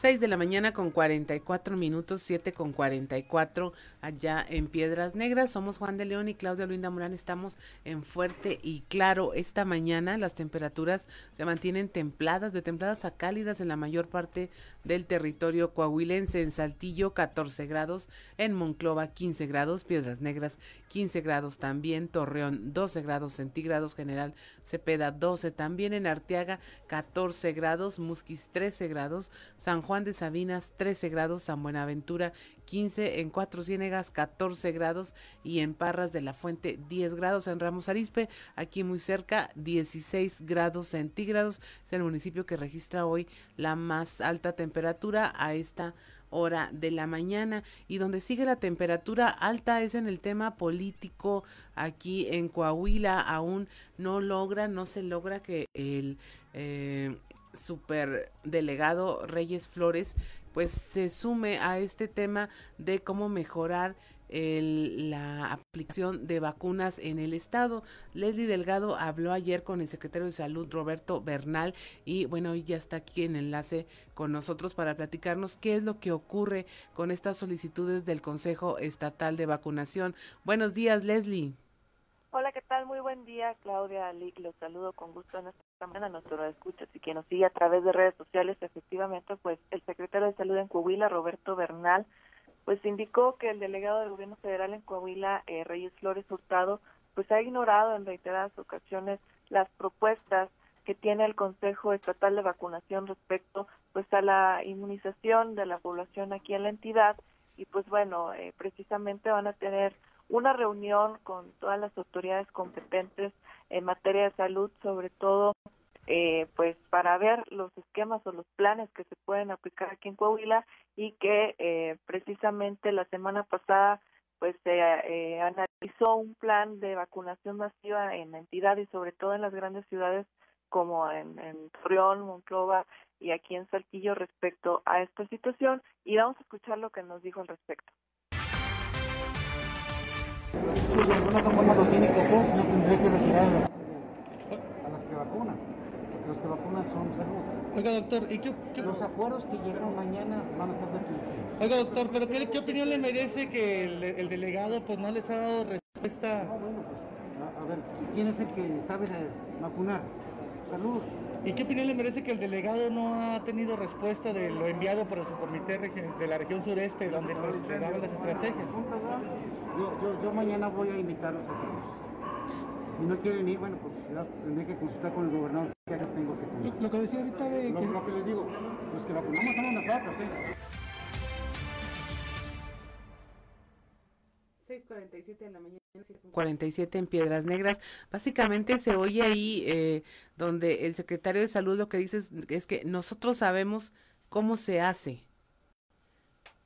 6 de la mañana con 44 minutos, 7 con 44 allá en Piedras Negras. Somos Juan de León y Claudia Luinda Morán. Estamos en Fuerte y Claro. Esta mañana las temperaturas se mantienen templadas, de templadas a cálidas en la mayor parte del territorio coahuilense. En Saltillo 14 grados, en Monclova 15 grados, Piedras Negras 15 grados también, Torreón 12 grados centígrados, General Cepeda 12 también, en Arteaga 14 grados, Musquis 13 grados, San Juan Juan de Sabinas 13 grados, San Buenaventura 15, en Cuatro Ciénegas 14 grados y en Parras de la Fuente 10 grados, en Ramos Arispe, aquí muy cerca 16 grados centígrados, es el municipio que registra hoy la más alta temperatura a esta hora de la mañana. Y donde sigue la temperatura alta es en el tema político aquí en Coahuila aún no logra no se logra que el eh, superdelegado Reyes Flores pues se sume a este tema de cómo mejorar la aplicación de vacunas en el estado. Leslie Delgado habló ayer con el secretario de Salud Roberto Bernal y bueno, hoy ya está aquí en enlace con nosotros para platicarnos qué es lo que ocurre con estas solicitudes del Consejo Estatal de Vacunación. Buenos días, Leslie. Hola, ¿qué tal? Muy buen día, Claudia Lick. Los saludo con gusto en esta mañana. Nuestro escucha, y quien nos sigue a través de redes sociales, efectivamente, pues el secretario de Salud en Coahuila, Roberto Bernal, pues indicó que el delegado del gobierno federal en Coahuila, eh, Reyes Flores Hurtado, pues ha ignorado en reiteradas ocasiones las propuestas que tiene el Consejo Estatal de Vacunación respecto pues a la inmunización de la población aquí en la entidad y pues bueno, eh, precisamente van a tener una reunión con todas las autoridades competentes en materia de salud, sobre todo eh, pues para ver los esquemas o los planes que se pueden aplicar aquí en Coahuila y que eh, precisamente la semana pasada pues se eh, analizó un plan de vacunación masiva en la entidad y sobre todo en las grandes ciudades como en, en Torreón, Monclova y aquí en Saltillo respecto a esta situación y vamos a escuchar lo que nos dijo al respecto. De alguna lo tiene que hacer, si no tendría que retirar a las, a las que vacunan. Porque los que vacunan son salud. Oiga, doctor, ¿y qué, qué... Los acuerdos que llegan mañana van a ser definitivos. Oiga, doctor, ¿pero qué, qué opinión le merece que el, el, delegado pues no les ha dado respuesta? No, bueno, pues, a, a ver, ¿quién es el que sabe vacunar? Salud. ¿Y qué opinión le merece que el delegado no ha tenido respuesta de lo enviado por su comité de la región sureste, donde pues, se daban las estrategias? Yo, yo, yo, mañana voy a invitarlos a todos. Si no quieren ir, bueno, pues ya tendré que consultar con el gobernador qué áreas tengo que. Lo, lo, que decía ahorita de lo, que... Lo que les digo, los que vacunamos somos nosotros, ¿eh? 6.47 de la mañana, 47 en Piedras Negras. Básicamente se oye ahí eh, donde el secretario de Salud lo que dice es, es que nosotros sabemos cómo se hace.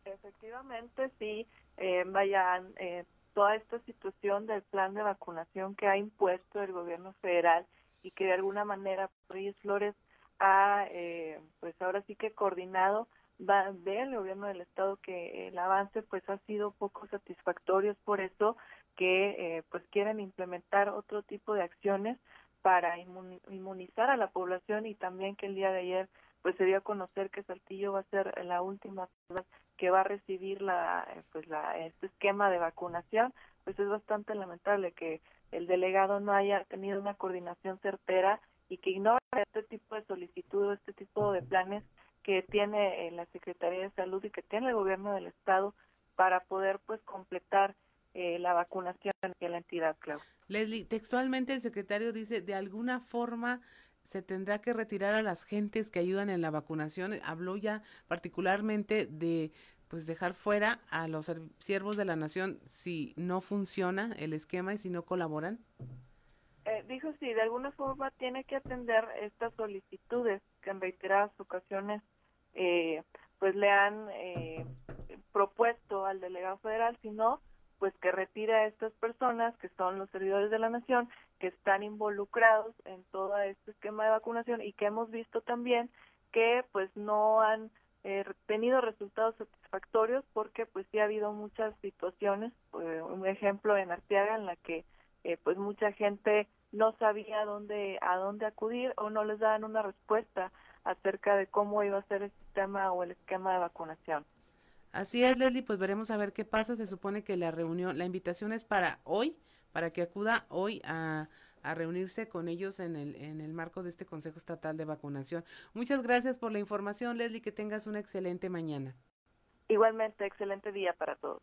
Efectivamente, sí. Eh, vayan, eh, toda esta situación del plan de vacunación que ha impuesto el gobierno federal y que de alguna manera Reyes Flores ha, eh, pues ahora sí que coordinado va, ve el gobierno del estado que el avance pues ha sido poco satisfactorio, es por eso que eh, pues quieren implementar otro tipo de acciones para inmunizar a la población y también que el día de ayer pues se dio a conocer que Saltillo va a ser la última ciudad que va a recibir la, pues la, este esquema de vacunación, pues es bastante lamentable que el delegado no haya tenido una coordinación certera y que ignore este tipo de solicitudes, este tipo de planes que tiene eh, la Secretaría de Salud y que tiene el gobierno del estado para poder pues completar eh, la vacunación en la entidad, Clau. Leslie, textualmente el secretario dice, de alguna forma se tendrá que retirar a las gentes que ayudan en la vacunación. Habló ya particularmente de pues dejar fuera a los siervos de la nación si no funciona el esquema y si no colaboran. Eh, dijo sí, de alguna forma tiene que atender estas solicitudes que en reiteradas ocasiones eh, pues le han eh, propuesto al delegado federal, sino pues que retire a estas personas que son los servidores de la nación que están involucrados en todo este esquema de vacunación y que hemos visto también que pues no han eh, tenido resultados satisfactorios porque pues sí ha habido muchas situaciones eh, un ejemplo en Arteaga en la que eh, pues mucha gente no sabía dónde a dónde acudir o no les daban una respuesta acerca de cómo iba a ser el sistema o el esquema de vacunación. Así es, Leslie, pues veremos a ver qué pasa. Se supone que la reunión, la invitación es para hoy, para que acuda hoy a, a reunirse con ellos en el, en el marco de este Consejo Estatal de Vacunación. Muchas gracias por la información, Leslie, que tengas una excelente mañana. Igualmente, excelente día para todos.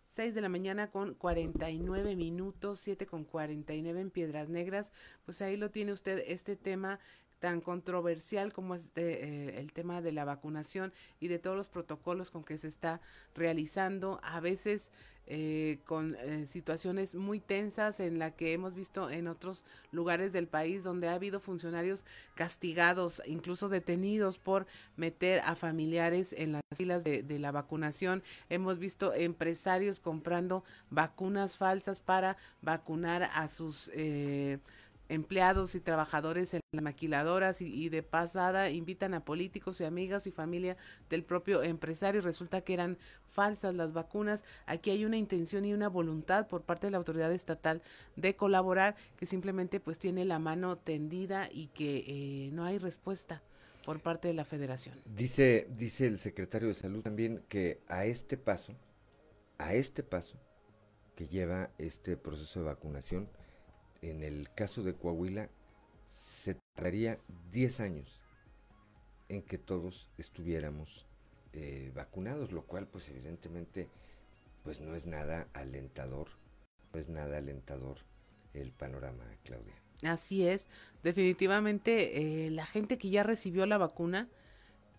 6 de la mañana con 49 minutos, 7 con 49 en Piedras Negras. Pues ahí lo tiene usted este tema tan controversial como es eh, el tema de la vacunación y de todos los protocolos con que se está realizando, a veces eh, con eh, situaciones muy tensas en la que hemos visto en otros lugares del país donde ha habido funcionarios castigados, incluso detenidos por meter a familiares en las filas de, de la vacunación. Hemos visto empresarios comprando vacunas falsas para vacunar a sus eh, empleados y trabajadores en las maquiladoras y, de pasada invitan a políticos y amigas y familia del propio empresario. Resulta que eran falsas las vacunas. Aquí hay una intención y una voluntad por parte de la autoridad estatal de colaborar que simplemente pues tiene la mano tendida y que eh, no hay respuesta por parte de la federación. Dice, dice el secretario de salud también que a este paso, a este paso que lleva este proceso de vacunación, en el caso de Coahuila se tardaría 10 años en que todos estuviéramos eh, vacunados, lo cual pues evidentemente pues no es nada alentador, no es nada alentador el panorama, Claudia. Así es, definitivamente eh, la gente que ya recibió la vacuna,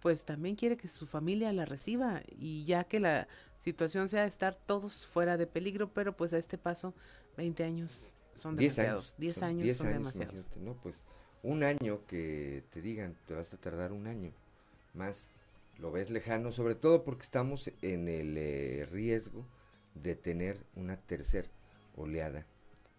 pues también quiere que su familia la reciba y ya que la situación sea estar todos fuera de peligro, pero pues a este paso 20 años son demasiados. 10 años, son, demasiados. No, pues un año que te digan, te vas a tardar un año más, lo ves lejano, sobre todo porque estamos en el eh, riesgo de tener una tercera oleada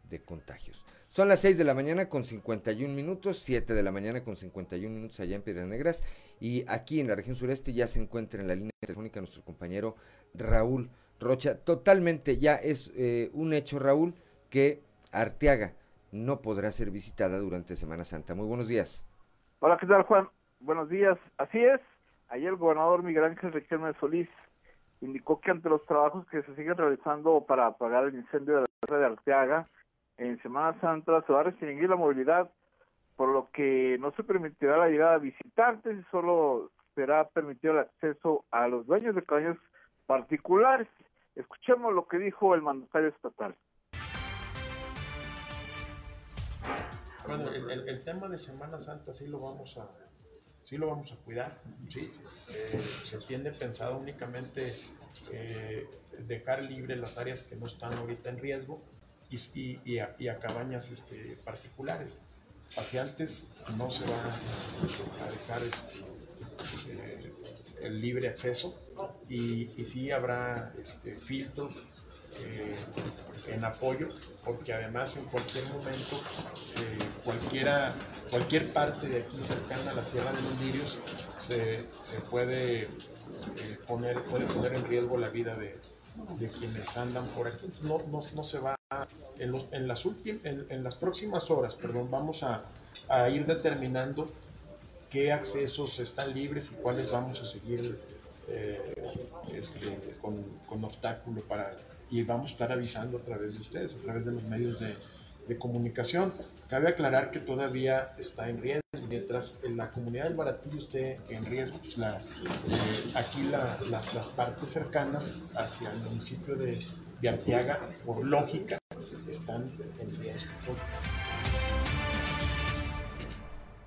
de contagios. Son las 6 de la mañana con 51 minutos, 7 de la mañana con 51 minutos allá en Piedras Negras y aquí en la región sureste ya se encuentra en la línea telefónica nuestro compañero Raúl Rocha. Totalmente ya es eh, un hecho, Raúl, que Arteaga no podrá ser visitada durante Semana Santa. Muy buenos días. Hola, ¿qué tal, Juan? Buenos días. Así es, ayer el gobernador Miguel Ángel Riquelme Solís indicó que ante los trabajos que se siguen realizando para apagar el incendio de la Torre de Arteaga, en Semana Santa se va a restringir la movilidad, por lo que no se permitirá la llegada de visitantes y solo será permitido el acceso a los dueños de cabañas particulares. Escuchemos lo que dijo el mandatario estatal. Bueno, el, tema de Semana Santa sí lo vamos a, sí lo vamos a cuidar, ¿sí? Eh, se tiene pensado únicamente eh, dejar libre las áreas que no están ahorita en riesgo y, y, a, cabañas este, particulares. Paseantes no se van a, dejar este, eh, el libre acceso y, y sí habrá este, filtros eh, en apoyo, porque además en cualquier momento, eh, cualquiera, cualquier parte de aquí cercana a la Sierra de los Lirios se, se puede, eh, poner, puede poner en riesgo la vida de, de quienes andan por aquí. No, no, no se va, en, en las en, en, las próximas horas, perdón, vamos a, a ir determinando qué accesos están libres y cuáles vamos a seguir este, con, con obstáculo para y vamos a estar avisando a través de ustedes, a través de los medios de, de comunicación. Cabe aclarar que todavía está en riesgo, mientras en la comunidad del Baratillo esté en riesgo, pues eh, aquí la, la, las partes cercanas hacia el municipio de, de Arteaga, por lógica, están en riesgo.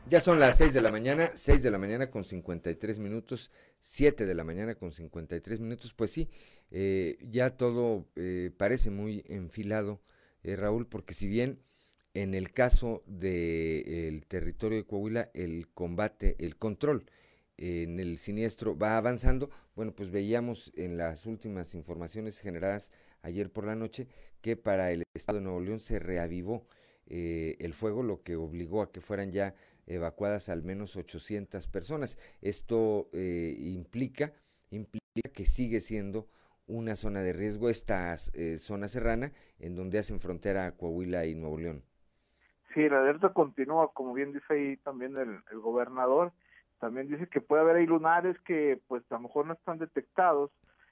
Ya son las 6 de la mañana, 6 de la mañana con 53 minutos, 7 de la mañana con 53 minutos. Pues sí, eh, ya todo eh, parece muy enfilado, eh, Raúl, porque si bien en el caso del territorio de Coahuila el combate, el control en el siniestro va avanzando, bueno, pues veíamos en las últimas informaciones generadas ayer por la noche que para el estado de Nuevo León se reavivó el fuego, lo que obligó a que fueran ya evacuadas al menos 800 personas. Esto eh, implica, implica que sigue siendo una zona de riesgo esta eh, zona serrana en donde hacen frontera Coahuila y Nuevo León. Sí, la alerta continúa, como bien dice ahí también el, gobernador, también dice que puede haber ahí lunares que pues a lo mejor no están detectados,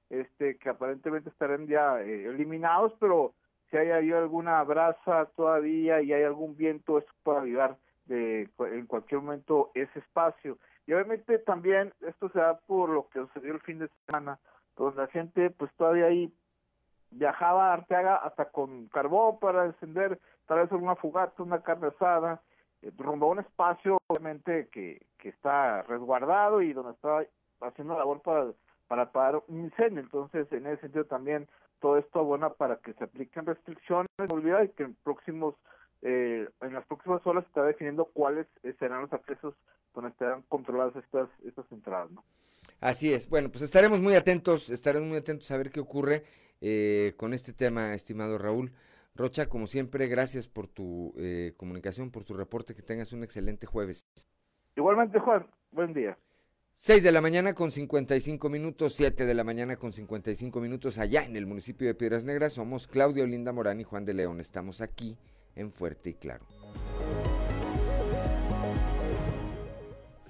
este que aparentemente estarán ya eh, eliminados, pero si hay, hay alguna brasa todavía y hay algún viento, eso puede ayudar de en cualquier momento ese espacio. Y obviamente también esto se da por lo que sucedió el fin de semana, donde la gente pues todavía ahí viajaba a Arteaga hasta con carbón para encender tal vez alguna fogata, una carne asada, eh, rumbo un espacio obviamente que, que está resguardado y donde está haciendo labor para, para apagar un incendio. Entonces, en ese sentido también todo esto abona para que se apliquen restricciones, olvidar y que en próximos eh, en las próximas horas se está definiendo cuáles serán los accesos donde estarán controladas estas, estas entradas. ¿no? Así es. Bueno, pues estaremos muy atentos, estaremos muy atentos a ver qué ocurre eh, con este tema, estimado Raúl. Rocha, como siempre, gracias por tu eh, comunicación, por tu reporte, que tengas un excelente jueves. Igualmente, Juan, buen día. 6 de la mañana con 55 minutos, 7 de la mañana con 55 minutos allá en el municipio de Piedras Negras. Somos Claudio Linda Morán y Juan de León. Estamos aquí en Fuerte y Claro.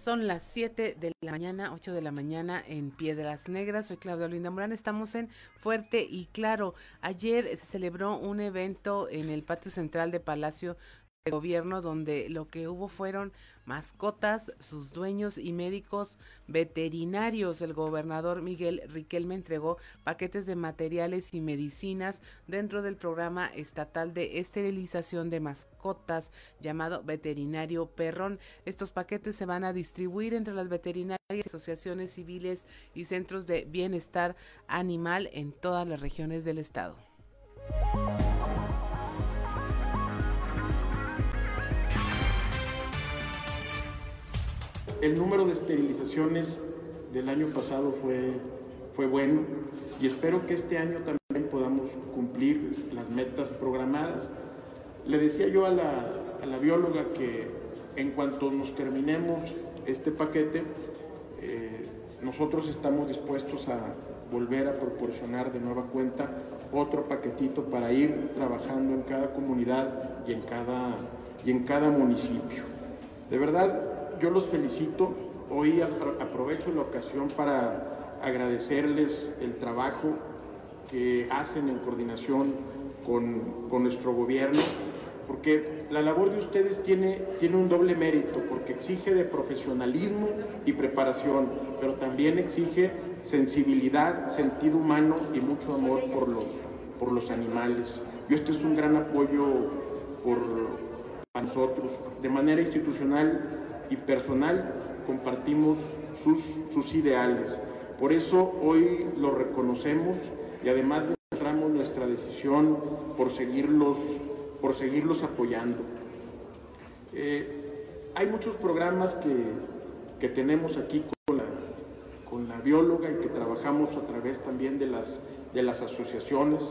Son las 7 de la mañana, 8 de la mañana en Piedras Negras. Soy Claudia Linda Morán. Estamos en Fuerte y Claro. Ayer se celebró un evento en el patio central de Palacio de Gobierno donde lo que hubo fueron mascotas, sus dueños y médicos veterinarios. El gobernador Miguel Riquelme entregó paquetes de materiales y medicinas dentro del programa estatal de esterilización de mascotas llamado Veterinario Perrón. Estos paquetes se van a distribuir entre las veterinarias, asociaciones civiles y centros de bienestar animal en todas las regiones del estado. El número de esterilizaciones del año pasado fue, fue bueno y espero que este año también podamos cumplir las metas programadas. Le decía yo a la, a la bióloga que en cuanto nos terminemos este paquete, eh, nosotros estamos dispuestos a volver a proporcionar de nueva cuenta otro paquetito para ir trabajando en cada comunidad y en cada, y en cada municipio. De verdad, yo los felicito. Hoy aprovecho la ocasión para agradecerles el trabajo que hacen en coordinación con, con, nuestro gobierno, porque la labor de ustedes tiene, tiene un doble mérito, porque exige de profesionalismo y preparación, pero también exige sensibilidad, sentido humano y mucho amor por los, por los animales. Y esto es un gran apoyo por nosotros. De manera institucional, y personal compartimos sus, sus ideales. Por eso hoy lo reconocemos y además demostramos nuestra decisión por seguirlos, por seguirlos apoyando. Eh, hay muchos programas que, que tenemos aquí con la, con la, bióloga y que trabajamos a través también de las, de las asociaciones,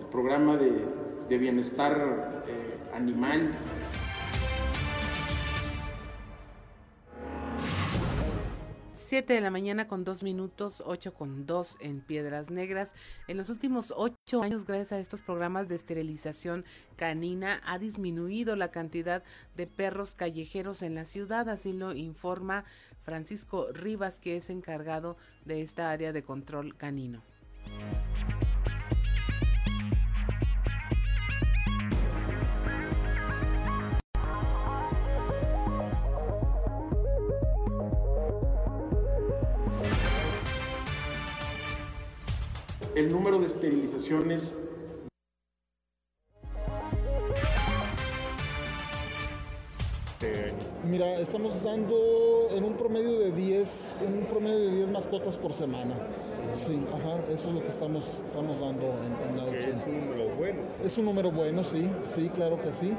el programa de, de bienestar eh, animal, 7 de la mañana con dos minutos, 8 con 2 en Piedras Negras. En los últimos ocho años, gracias a estos programas de esterilización canina, ha disminuido la cantidad de perros callejeros en la ciudad, así lo informa Francisco Rivas, que es encargado de esta área de control canino. El número de esterilizaciones Mira, estamos dando en un promedio de 10, un promedio de 10 mascotas por semana. Sí, ajá, eso es lo que estamos, estamos dando en, en adopción. es un número bueno. Es un número bueno, sí, sí, claro que sí.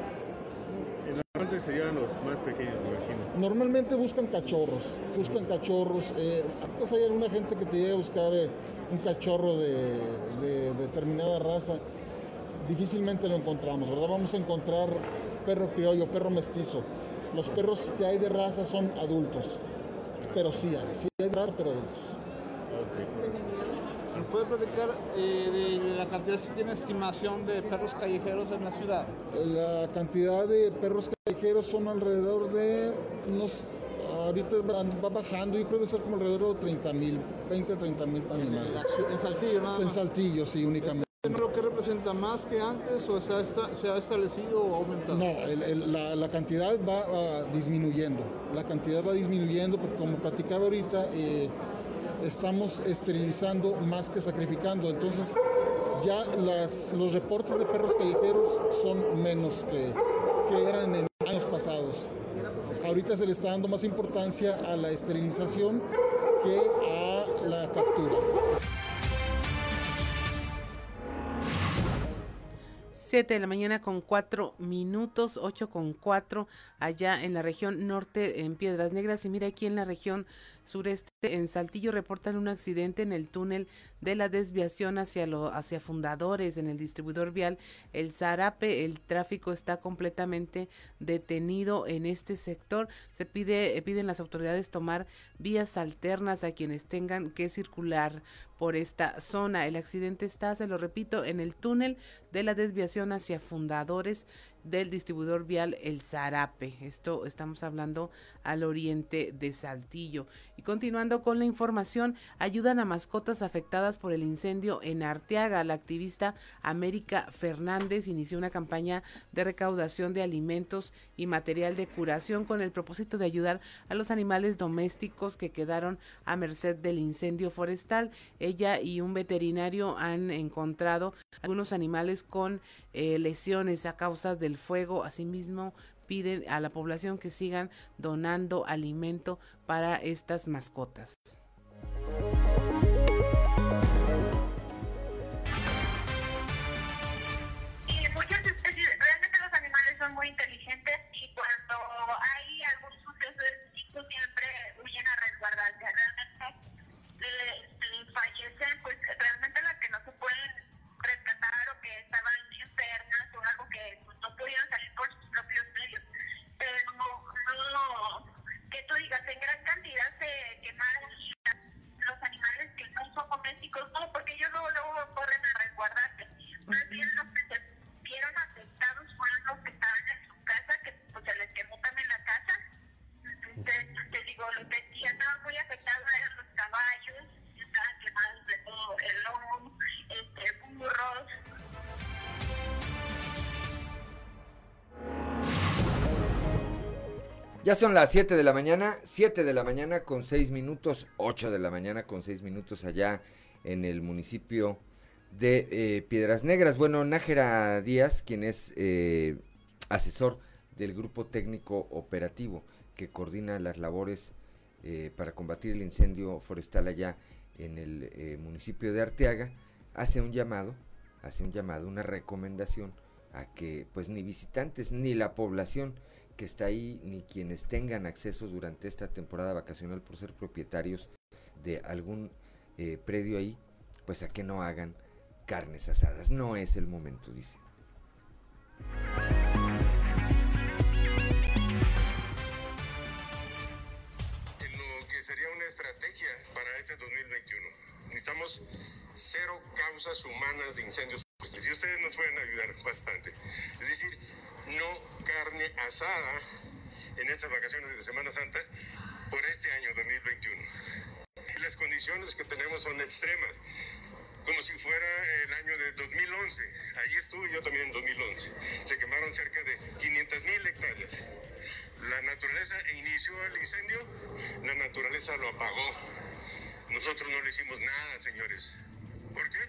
Normalmente serían los más pequeños, me imagino. Normalmente buscan cachorros, buscan cachorros. Pues hay alguna gente que te llega a buscar eh, un cachorro de, de determinada raza. Difícilmente lo encontramos, ¿verdad? Vamos a encontrar perro criollo, perro mestizo. Los perros que hay de raza son adultos, pero sí hay, sí hay de pero adultos. ¿Nos puede platicar eh, de la cantidad, si tiene estimación de perros callejeros en la ciudad? La cantidad de perros callejeros son alrededor de unos, ahorita va bajando, yo creo que ser como alrededor de 30 mil, 20 30 mil animales. En Saltillo, ¿no? En Saltillo, sí, únicamente. ¿Es número que representa más que antes o se ha, esta- se ha establecido o aumentado? No, el- el- la, la cantidad va ah, disminuyendo. La cantidad va disminuyendo porque como platicaba ahorita, eh, estamos esterilizando más que sacrificando. Entonces ya las, los reportes de perros callejeros son menos que, eran en años pasados. Ahorita se le está dando más importancia a la esterilización que a la captura. 7 de la mañana con 4 minutos, 8 con 4 allá en la región norte en Piedras Negras y mira aquí en la región sureste en Saltillo reportan un accidente en el túnel de la desviación hacia hacia Fundadores en el distribuidor vial El Zarape, el tráfico está completamente detenido en este sector. Se pide eh, piden las autoridades tomar vías alternas a quienes tengan que circular por esta zona. El accidente está, se lo repito, en el túnel de la desviación hacia Fundadores del distribuidor vial El Zarape. Esto estamos hablando al oriente de Saltillo. Y continuando con la información, ayudan a mascotas afectadas por el incendio en Arteaga. La activista América Fernández inició una campaña de recaudación de alimentos y material de curación con el propósito de ayudar a los animales domésticos que quedaron a merced del incendio forestal. Ella y un veterinario han encontrado algunos animales con eh, lesiones a causa fuego. Asimismo, piden a la población que sigan donando alimento para estas mascotas. Y muchas especies, realmente los animales son muy inteligentes y cuando hay algún suceso de este siempre huyen a resguardarse. Realmente eh, no pudieron salir por sus propios medios. Pero no, que tú digas, en gran cantidad se quemaron los animales que no son domésticos, no, porque ellos luego, luego corren a resguardarse. Más bien los que se vieron afectados fueron los que estaban en su casa, que pues, se les quemó también la casa. Entonces, te digo, los que sí estaban muy afectados eran los caballos, estaban quemados de todo, el lomo, Ya son las 7 de la mañana, 7 de la mañana con 6 minutos, 8 de la mañana con 6 minutos allá en el municipio de eh, Piedras Negras. Bueno, Nájera Díaz, quien es eh, asesor del grupo técnico operativo que coordina las labores eh, para combatir el incendio forestal allá en el municipio de Arteaga, hace un llamado, hace un llamado, una recomendación a que pues ni visitantes ni la población que está ahí ni quienes tengan acceso durante esta temporada vacacional por ser propietarios de algún eh, predio ahí, pues a que no hagan carnes asadas. No es el momento, dice. en lo que sería una estrategia para este 2021. Necesitamos cero causas humanas de incendios. Y ustedes nos pueden ayudar bastante. Es decir, no carne asada en estas vacaciones de Semana Santa por este año 2021. Las condiciones que tenemos son extremas, como si fuera el año de 2011. Allí estuve yo también en 2011. Se quemaron cerca de 500 mil hectáreas. La naturaleza inició el incendio, la naturaleza lo apagó. Nosotros no le hicimos nada, señores. ¿Por qué?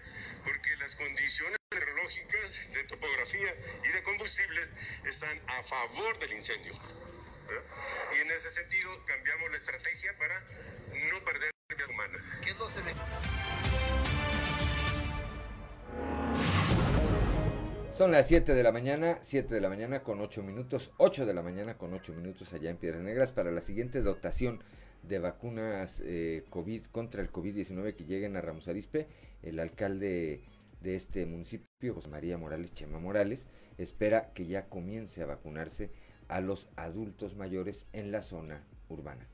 Porque las condiciones meteorológicas, de topografía y de combustibles están a favor del incendio. Y en ese sentido cambiamos la estrategia para no perder vidas humanas. ¿Qué es lo Son las 7 de la mañana, 7 de la mañana con 8 minutos, 8 de la mañana con 8 minutos allá en Piedras Negras para la siguiente dotación de vacunas eh, COVID contra el COVID-19 que lleguen a Ramos Arizpe. El alcalde de este municipio, José María Morales Chema Morales, espera que ya comience a vacunarse a los adultos mayores en la zona urbana.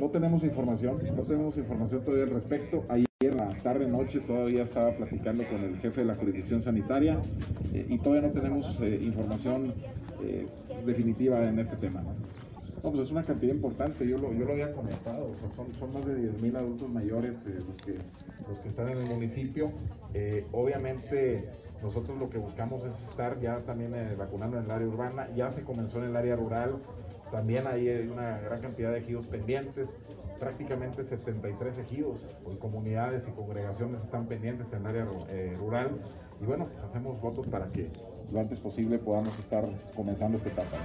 No tenemos información, no tenemos información todavía al respecto. Ayer la tarde noche todavía estaba platicando con el jefe de la jurisdicción sanitaria eh, y todavía no tenemos eh, información eh, definitiva en este tema. No, pues es una cantidad importante, yo lo, yo lo había comentado, son, son, más de 10.000 adultos mayores los, que, los que están en el municipio. obviamente nosotros lo que buscamos es estar ya también vacunando en el área urbana, ya se comenzó en el área rural, también hay una gran cantidad de ejidos pendientes, prácticamente 73 ejidos o comunidades y congregaciones están pendientes en el área eh, rural. Y bueno, hacemos votos para que lo antes posible podamos estar comenzando esta etapa.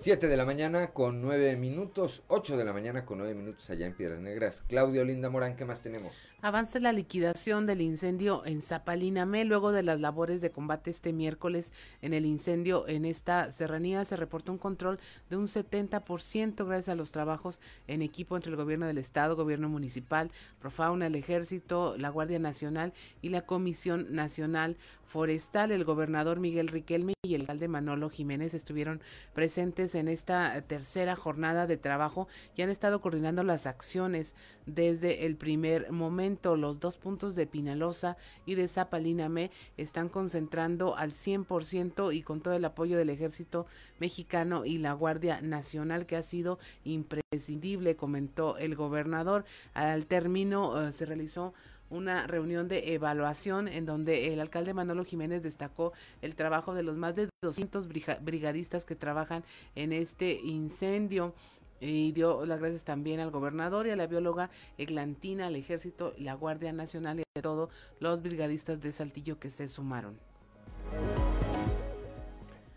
7 de la mañana con 9 minutos, 8 de la mañana con 9 minutos allá en Piedras Negras. Claudio Linda Morán, ¿qué más tenemos? Avanza la liquidación del incendio en Zapalinamé luego de las labores de combate este miércoles en el incendio en esta serranía. Se reportó un control de un 70% gracias a los trabajos en equipo entre el gobierno del estado, gobierno municipal, Profauna, el ejército, la Guardia Nacional y la Comisión Nacional Forestal. El gobernador Miguel Riquelme y el alcalde Manolo Jiménez estuvieron presentes en esta tercera jornada de trabajo y han estado coordinando las acciones desde el primer momento. Los dos puntos de Pinalosa y de Zapalinamé están concentrando al 100% y con todo el apoyo del ejército mexicano y la Guardia Nacional que ha sido imprescindible, comentó el gobernador. Al término eh, se realizó una reunión de evaluación en donde el alcalde Manolo Jiménez destacó el trabajo de los más de 200 brigadistas que trabajan en este incendio y dio las gracias también al gobernador y a la bióloga Eglantina, al ejército, la Guardia Nacional y a todos los brigadistas de Saltillo que se sumaron.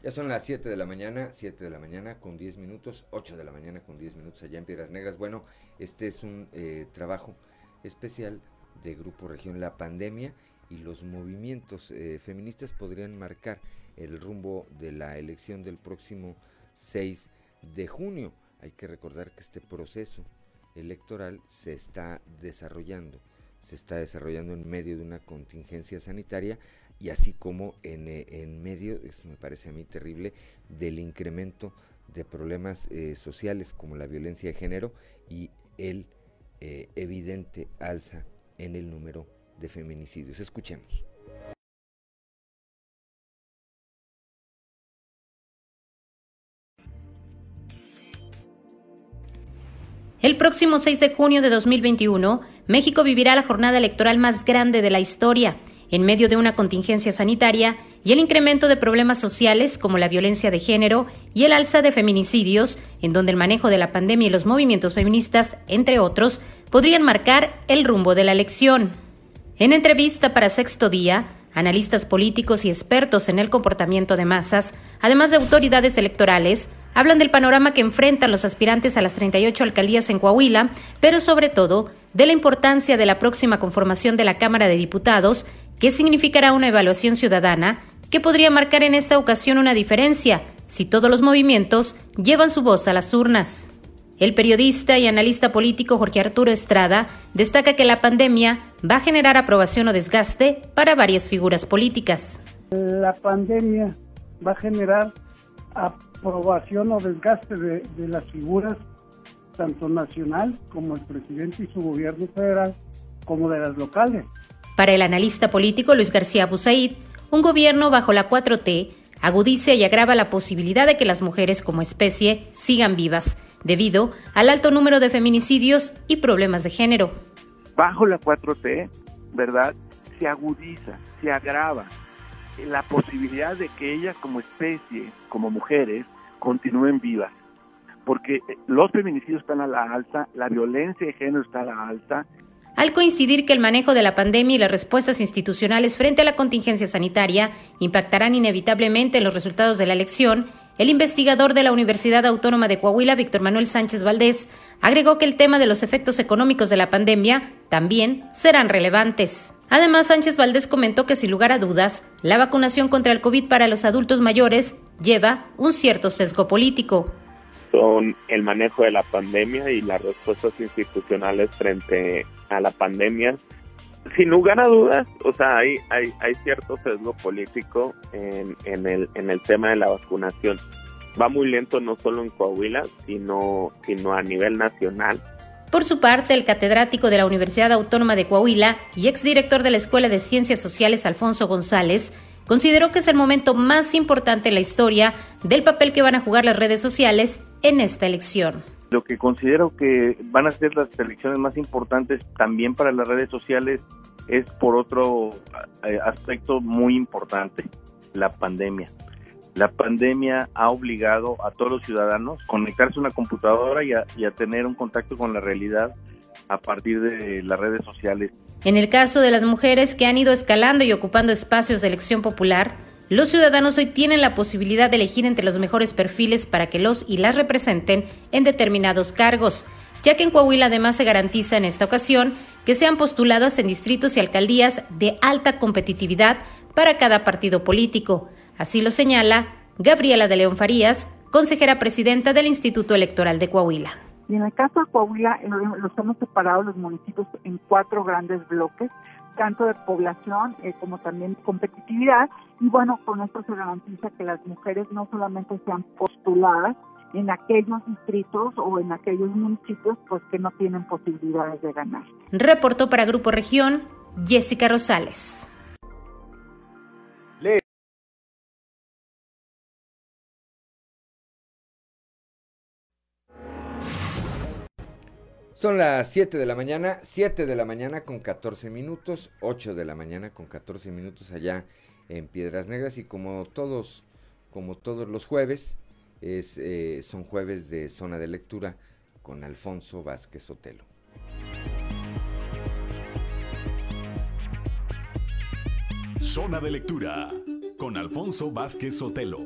Ya son las 7 de la mañana, 7 de la mañana con 10 minutos, 8 de la mañana con 10 minutos allá en Piedras Negras. Bueno, este es un eh, trabajo especial de Grupo Región. La pandemia y los movimientos eh, feministas podrían marcar el rumbo de la elección del próximo 6 de junio. Hay que recordar que este proceso electoral se está desarrollando, se está desarrollando en medio de una contingencia sanitaria y así como en, eh, en medio, esto me parece a mí terrible, del incremento de problemas eh, sociales como la violencia de género y el evidente alza en el número de feminicidios. Escuchemos. El próximo 6 de junio de 2021, México vivirá la jornada electoral más grande de la historia, en medio de una contingencia sanitaria y el incremento de problemas sociales como la violencia de género y el alza de feminicidios, en donde el manejo de la pandemia y los movimientos feministas, entre otros, podrían marcar el rumbo de la elección. En entrevista para Sexto Día, analistas políticos y expertos en el comportamiento de masas, además de autoridades electorales, hablan del panorama que enfrentan los aspirantes a las 38 alcaldías en Coahuila, pero sobre todo de la importancia de la próxima conformación de la Cámara de Diputados, que significará una evaluación ciudadana que podría marcar en esta ocasión una diferencia si todos los movimientos llevan su voz a las urnas. El periodista y analista político Jorge Arturo Estrada destaca que la pandemia va a generar aprobación o desgaste para varias figuras políticas. La pandemia va a generar aprobación o desgaste de, de las figuras tanto nacional como el presidente y su gobierno federal como de las locales. Para el analista político Luis García Busaid, un gobierno bajo la 4T agudiza y agrava la posibilidad de que las mujeres como especie sigan vivas, debido al alto número de feminicidios y problemas de género. Bajo la 4T, ¿verdad? Se agudiza, se agrava la posibilidad de que ellas como especie, como mujeres, continúen vivas. Porque los feminicidios están a la alza, la violencia de género está a la alza, al coincidir que el manejo de la pandemia y las respuestas institucionales frente a la contingencia sanitaria impactarán inevitablemente en los resultados de la elección, el investigador de la Universidad Autónoma de Coahuila, Víctor Manuel Sánchez Valdés, agregó que el tema de los efectos económicos de la pandemia también serán relevantes. Además, Sánchez Valdés comentó que sin lugar a dudas, la vacunación contra el COVID para los adultos mayores lleva un cierto sesgo político son el manejo de la pandemia y las respuestas institucionales frente a la pandemia. Sin lugar a dudas, o sea, hay, hay, hay cierto sesgo político en, el, en el tema de la vacunación. Va muy lento no solo en Coahuila, sino, sino a nivel nacional. Por su parte, el catedrático de la Universidad Autónoma de Coahuila y exdirector de la Escuela de Ciencias Sociales, Alfonso González, consideró que es el momento más importante en la historia del papel que van a jugar las redes sociales en esta elección. Lo que considero que van a ser las elecciones más importantes también para las redes sociales es por otro eh, aspecto muy importante, la pandemia. La pandemia ha obligado a todos los ciudadanos a conectarse a una computadora y a, y a tener un contacto con la realidad a partir de las redes sociales. En el caso de las mujeres que han ido escalando y ocupando espacios de elección popular, los ciudadanos hoy tienen la posibilidad de elegir entre los mejores perfiles para que los y las representen en determinados cargos, ya que en Coahuila además se garantiza en esta ocasión que sean postuladas en distritos y alcaldías de alta competitividad para cada partido político. Así lo señala Gabriela de León Farías, consejera presidenta del Instituto Electoral de Coahuila. Y en el caso de Coahuila, los hemos separado los municipios en cuatro grandes bloques tanto de población eh, como también competitividad. Y bueno, con esto se garantiza que las mujeres no solamente sean postuladas en aquellos distritos o en aquellos municipios pues que no tienen posibilidades de ganar. Reportó para Grupo Región Jessica Rosales. Son las 7 de la mañana, 7 de la mañana con 14 minutos, 8 de la mañana con 14 minutos allá en Piedras Negras y como todos, como todos los jueves, es, eh, son jueves de zona de lectura con Alfonso Vázquez Sotelo. Zona de lectura con Alfonso Vázquez Sotelo.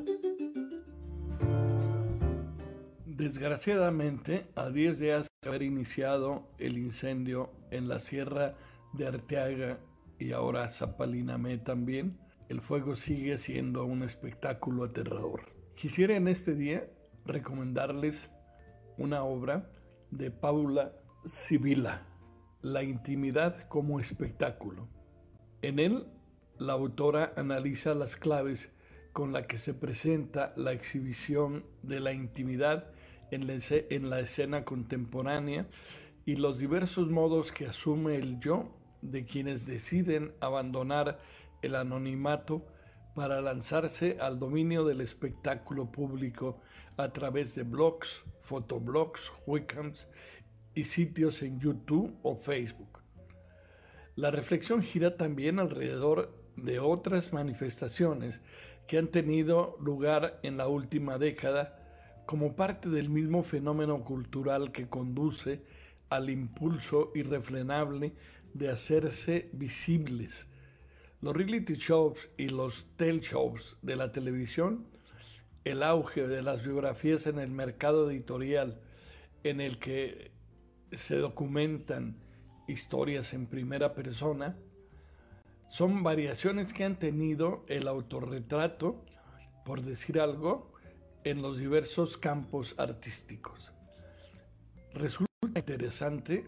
Desgraciadamente, a 10 días de haber iniciado el incendio en la sierra de Arteaga y ahora Zapalinamé también, el fuego sigue siendo un espectáculo aterrador. Quisiera en este día recomendarles una obra de Paula Sibila, La intimidad como espectáculo. En él, la autora analiza las claves con las que se presenta la exhibición de la intimidad en la, escena contemporánea y los diversos modos que asume el yo de quienes deciden abandonar el anonimato para lanzarse al dominio del espectáculo público a través de blogs, fotoblogs, webcams y sitios en YouTube o Facebook. La reflexión gira también alrededor de otras manifestaciones que han tenido lugar en la última década como parte del mismo fenómeno cultural que conduce al impulso irrefrenable de hacerse visibles. Los reality shows y los tell shows de la televisión, el auge de las biografías en el mercado editorial en el que se documentan historias en primera persona, son variaciones que han tenido el autorretrato, por decir algo, en los diversos campos artísticos. resulta interesante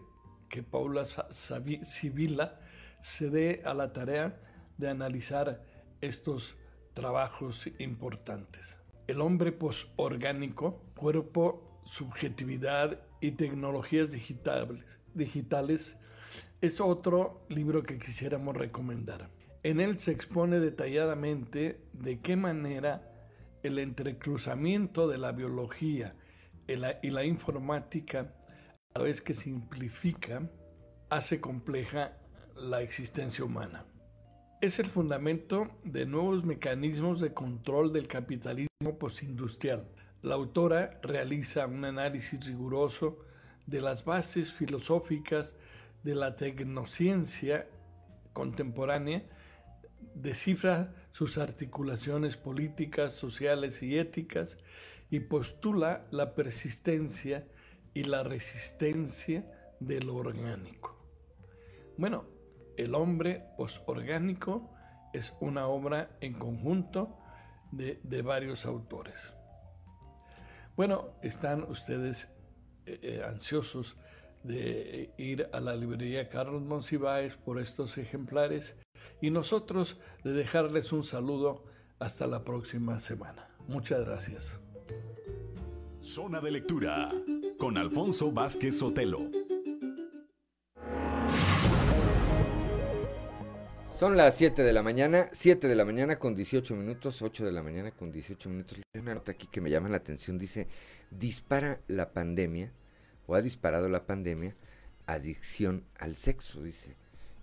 que Paula Sibila se dé a la tarea de analizar estos trabajos importantes. El hombre posorgánico, cuerpo, subjetividad y tecnologías digitales, digitales es otro libro que quisiéramos recomendar. En él se expone detalladamente de qué manera el entrecruzamiento de la biología y la, informática, a la vez que simplifica, hace compleja la existencia humana. Es el fundamento de nuevos mecanismos de control del capitalismo postindustrial. La autora realiza un análisis riguroso de las bases filosóficas de la tecnociencia contemporánea, descifra sus articulaciones políticas, sociales y éticas y postula la persistencia y la resistencia de lo orgánico. Bueno, el hombre posorgánico es una obra en conjunto de, varios autores. Bueno, están ustedes eh, eh, ansiosos de ir a la librería Carlos Monsiváis por estos ejemplares y nosotros de dejarles un saludo hasta la próxima semana. Muchas gracias. Zona de lectura con Alfonso Vázquez Sotelo. Son las 7 de la mañana, 7 de la mañana con 18 minutos, 8 de la mañana con 18 minutos. Hay una nota aquí que me llama la atención, dice, dispara la pandemia, o ha disparado la pandemia, adicción al sexo, dice.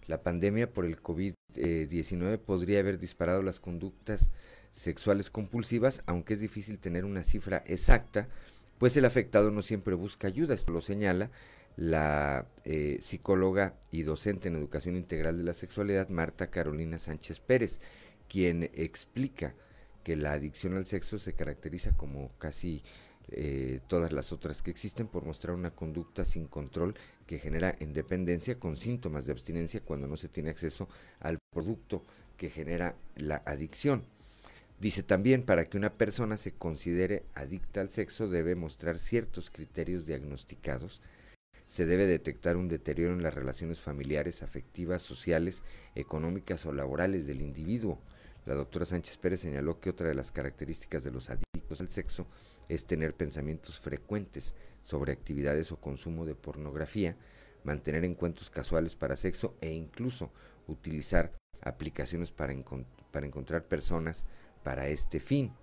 La pandemia por el COVID-19 podría haber disparado las conductas sexuales compulsivas, aunque es difícil tener una cifra exacta, pues el afectado no siempre busca ayuda, esto lo señala la eh, psicóloga y docente en educación integral de la sexualidad, Marta Carolina Sánchez Pérez, quien explica que la adicción al sexo se caracteriza como casi eh, todas las otras que existen por mostrar una conducta sin control que genera independencia con síntomas de abstinencia cuando no se tiene acceso al producto que genera la adicción. Dice también, para que una persona se considere adicta al sexo debe mostrar ciertos criterios diagnosticados se debe detectar un deterioro en las relaciones familiares, afectivas, sociales, económicas o laborales del individuo. La doctora Sánchez Pérez señaló que otra de las características de los adictos al sexo es tener pensamientos frecuentes sobre actividades o consumo de pornografía, mantener encuentros casuales para sexo e incluso utilizar aplicaciones para, para encontrar personas para este fin.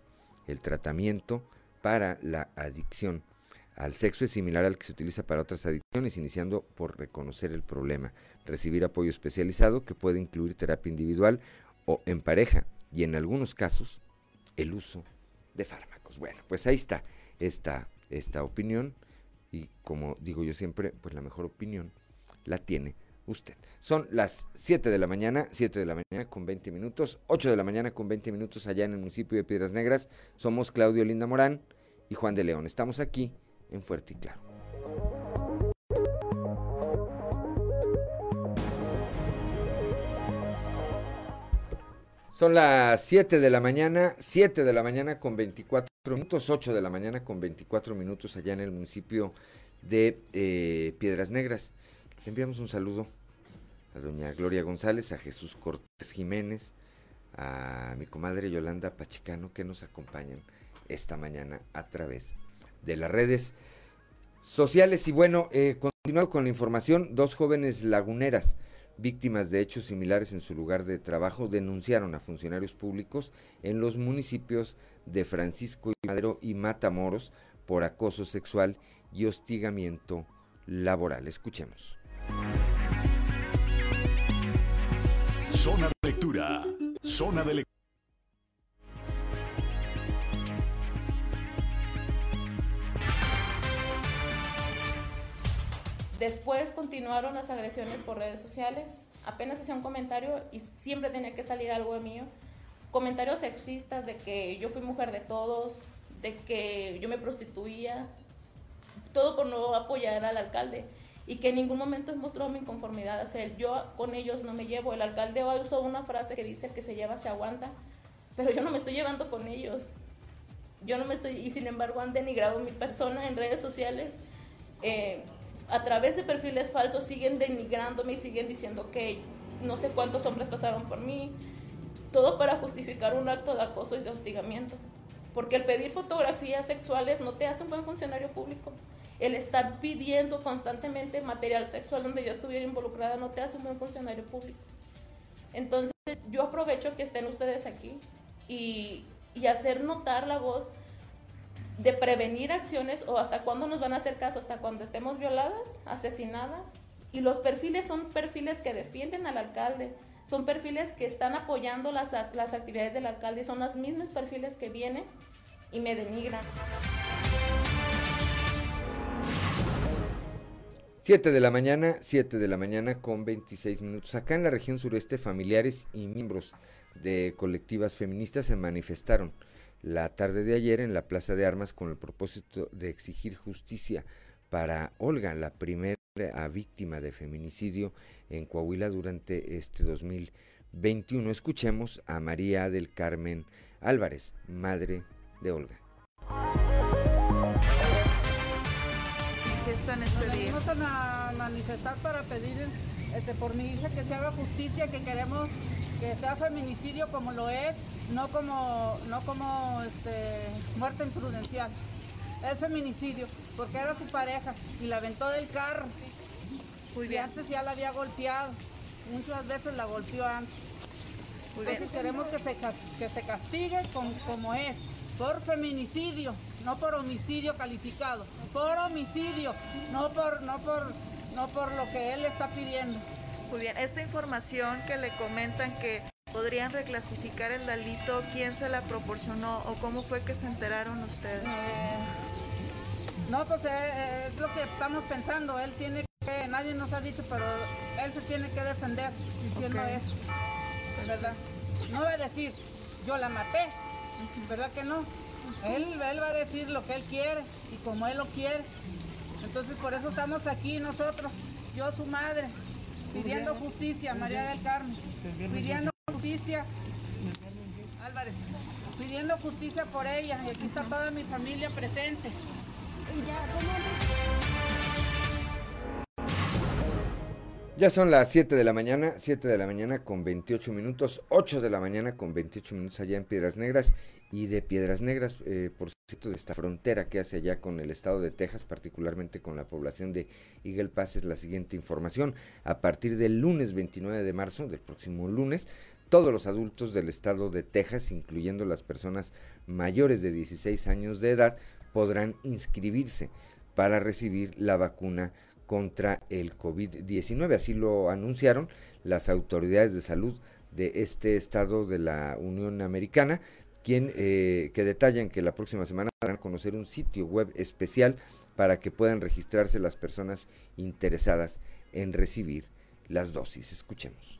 El tratamiento para la adicción al sexo es similar al que se utiliza para otras adicciones, iniciando por reconocer el problema, recibir apoyo especializado que puede incluir terapia individual o en pareja y en algunos casos el uso de fármacos. Bueno, pues ahí está esta, esta opinión y como digo yo siempre, pues la mejor opinión la tiene usted. Son las 7 de la mañana, 7 de la mañana con 20 minutos, 8 de la mañana con 20 minutos allá en el municipio de Piedras Negras. Somos Claudio Linda Morán y Juan de León. Estamos aquí en Fuerte y Claro. Son las 7 de la mañana, 7 de la mañana con 24 minutos, 8 de la mañana con 24 minutos allá en el municipio de eh, Piedras Negras. Enviamos un saludo a doña Gloria González, a Jesús Cortés Jiménez, a mi comadre Yolanda Pachicano que nos acompañan esta mañana a través de las redes sociales. Y bueno, eh, continuando con la información, dos jóvenes laguneras, víctimas de hechos similares en su lugar de trabajo, denunciaron a funcionarios públicos en los municipios de Francisco y Madero y Matamoros por acoso sexual y hostigamiento laboral. Escuchemos. Zona de lectura. Zona de lectura. Después continuaron las agresiones por redes sociales. Apenas hacía un comentario y siempre tenía que salir algo de mío. Comentarios sexistas de que yo fui mujer de todos, de que yo me prostituía, todo por no apoyar al alcalde y que en ningún momento mostró mi inconformidad hacia él. Yo con ellos no me llevo. El alcalde hoy usó una frase que dice el que se lleva se aguanta, pero yo no me estoy llevando con ellos. Yo no me estoy, y sin embargo han denigrado mi persona en redes sociales. Eh, a través de perfiles falsos siguen denigrándome y siguen diciendo que no sé cuántos hombres pasaron por mí, todo para justificar un acto de acoso y de hostigamiento. Porque el pedir fotografías sexuales no te hace un buen funcionario público. El estar pidiendo constantemente material sexual donde yo estuviera involucrada no te hace un buen funcionario público. Entonces yo aprovecho que estén ustedes aquí y, y hacer notar la voz de prevenir acciones o hasta cuándo nos van a hacer caso, hasta cuando estemos violadas, asesinadas. Y los perfiles son perfiles que defienden al alcalde, son perfiles que están apoyando las, las actividades del alcalde, son los mismos perfiles que vienen y me denigran. 7 de la mañana, 7 de la mañana con 26 minutos. Acá en la región sureste, familiares y miembros de colectivas feministas se manifestaron la tarde de ayer en la Plaza de Armas con el propósito de exigir justicia para Olga, la primera víctima de feminicidio en Coahuila durante este 2021. Escuchemos a María del Carmen Álvarez, madre de Olga. están este día? Vamos a manifestar para pedir este, por mi hija que se haga justicia, que queremos que sea feminicidio como lo es, no como, no como este, muerte imprudencial. Es feminicidio, porque era su pareja y la aventó del carro. y antes ya la había golpeado. Muchas veces la golpeó antes. Entonces queremos que se, que se castigue como es, por feminicidio no por homicidio calificado, por homicidio, no por, no por, no por lo que él está pidiendo. Muy bien, esta información que le comentan que podrían reclasificar el delito, ¿quién se la proporcionó o cómo fue que se enteraron ustedes? Eh, no, pues eh, eh, es lo que estamos pensando, él tiene que, nadie nos ha dicho, pero él se tiene que defender diciendo eso, ¿verdad? No va a decir, yo la maté, ¿verdad que no? Él, él va a decir lo que él quiere y como él lo quiere. Entonces por eso estamos aquí nosotros, yo su madre, pidiendo justicia, María del Carmen, pidiendo justicia, Álvarez, pidiendo justicia por ella y aquí está toda mi familia presente. Ya son las 7 de la mañana, 7 de la mañana con 28 minutos, 8 de la mañana con 28 minutos allá en Piedras Negras y de Piedras Negras, eh, por cierto, de esta frontera que hace allá con el estado de Texas, particularmente con la población de Eagle Pass, es la siguiente información. A partir del lunes 29 de marzo, del próximo lunes, todos los adultos del estado de Texas, incluyendo las personas mayores de 16 años de edad, podrán inscribirse para recibir la vacuna contra el COVID-19. Así lo anunciaron las autoridades de salud de este estado de la Unión Americana quien, eh, que detallan que la próxima semana van a conocer un sitio web especial para que puedan registrarse las personas interesadas en recibir las dosis. Escuchemos.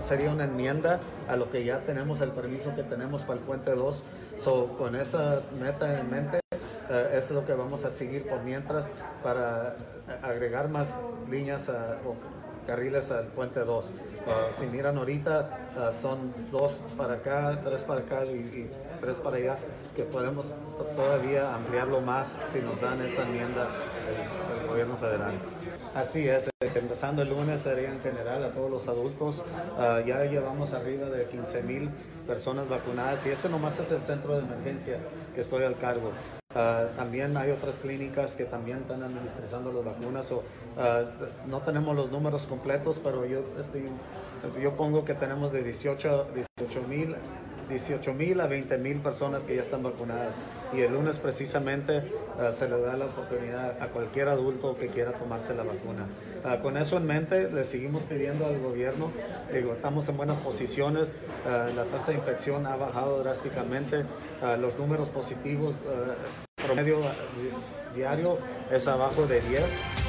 Sería una enmienda a lo que ya tenemos, el permiso que tenemos para el puente 2. So, con esa meta en mente, uh, es lo que vamos a seguir por mientras para agregar más líneas a, carriles al puente 2. Ah, si miran ahorita, ah, son dos para acá, tres para acá y, tres para allá, que podemos todavía ampliarlo más si nos dan esa enmienda el, gobierno federal. Así es, empezando el lunes sería en general a todos los adultos. Ah, ya llevamos arriba de 15 mil personas vacunadas y ese nomás es el centro de emergencia que estoy al cargo. Ah, también hay otras clínicas que también están administrando las vacunas. Ah, no tenemos los números completos, pero yo, yo pongo que tenemos de 18 mil 18 mil a 20 mil personas que ya están vacunadas. Y el lunes precisamente ah, se le da la oportunidad a cualquier adulto que quiera tomarse la vacuna. Ah, con eso en mente, le seguimos pidiendo al gobierno, digo, estamos en buenas posiciones, ah, la tasa de infección ha bajado drásticamente, los números positivos promedio diario es abajo de 10.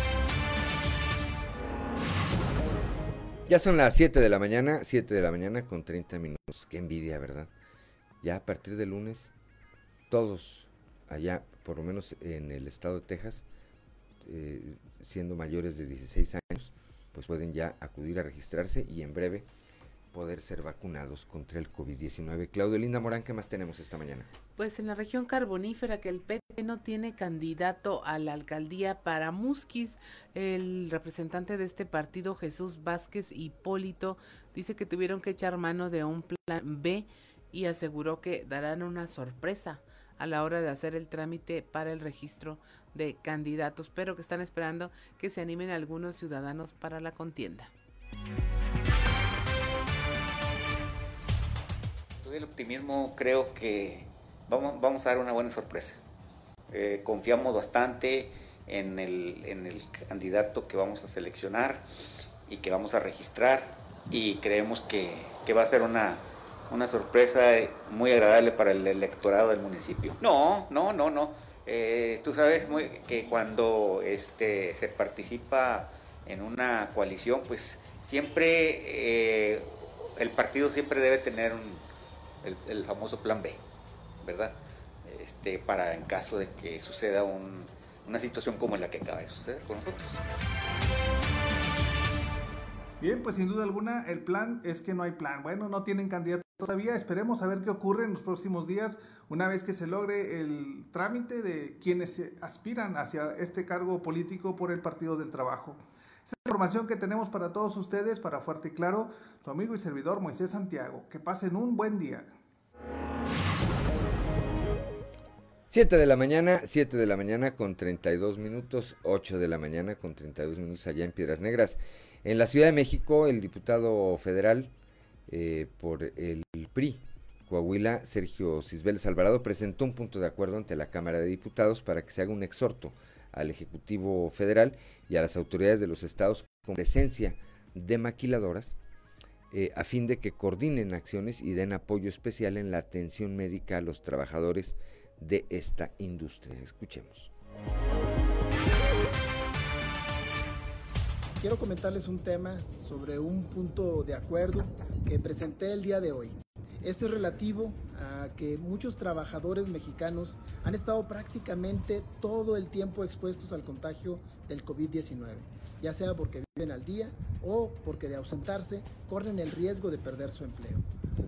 Ya son las 7 de la mañana, 7 de la mañana con 30 minutos. Qué envidia, ¿verdad? Ya a partir de lunes, todos allá, por lo menos en el estado de Texas, eh, siendo mayores de 16 años, pues pueden ya acudir a registrarse y en breve poder ser vacunados contra el COVID-19. Claudio Linda Morán, ¿qué más tenemos esta mañana? Pues en la región carbonífera que el PT no tiene candidato a la alcaldía para Musquis, el representante de este partido, Jesús Vázquez Hipólito, dice que tuvieron que echar mano de un plan B y aseguró que darán una sorpresa a la hora de hacer el trámite para el registro de candidatos, pero que están esperando que se animen algunos ciudadanos para la contienda. El optimismo creo que vamos, vamos a dar una buena sorpresa. Eh, confiamos bastante en el, en el candidato que vamos a seleccionar y que vamos a registrar y creemos que, que va a ser una, una sorpresa muy agradable para el electorado del municipio. No, no, no, no. Eh, tú sabes que cuando este, se participa en una coalición, pues siempre eh, el partido siempre debe tener un, el, famoso plan B, ¿verdad? Este, para en caso de que suceda una situación como la que acaba de suceder con nosotros. Bien, pues sin duda alguna el plan es que no hay plan. Bueno, no tienen candidato todavía. Esperemos a ver qué ocurre en los próximos días una vez que se logre el trámite de quienes aspiran hacia este cargo político por el Partido del Trabajo. Esta información que tenemos para todos ustedes, para Fuerte y Claro, su amigo y servidor Moisés Santiago. Que pasen un buen día. 7 de la mañana, 7 de la mañana con 32 minutos, 8 de la mañana con 32 minutos allá en Piedras Negras. En la Ciudad de México, el diputado federal eh, por el PRI, Coahuila, Sergio Cisbeles Alvarado, presentó un punto de acuerdo ante la Cámara de Diputados para que se haga un exhorto al Ejecutivo Federal y a las autoridades de los estados con presencia de maquiladoras eh, a fin de que coordinen acciones y den apoyo especial en la atención médica a los trabajadores de esta industria. Escuchemos. Quiero comentarles un tema sobre un punto de acuerdo que presenté el día de hoy. Este es relativo a que muchos trabajadores mexicanos han estado prácticamente todo el tiempo expuestos al contagio del COVID-19, ya sea porque viven al día o porque de ausentarse corren el riesgo de perder su empleo.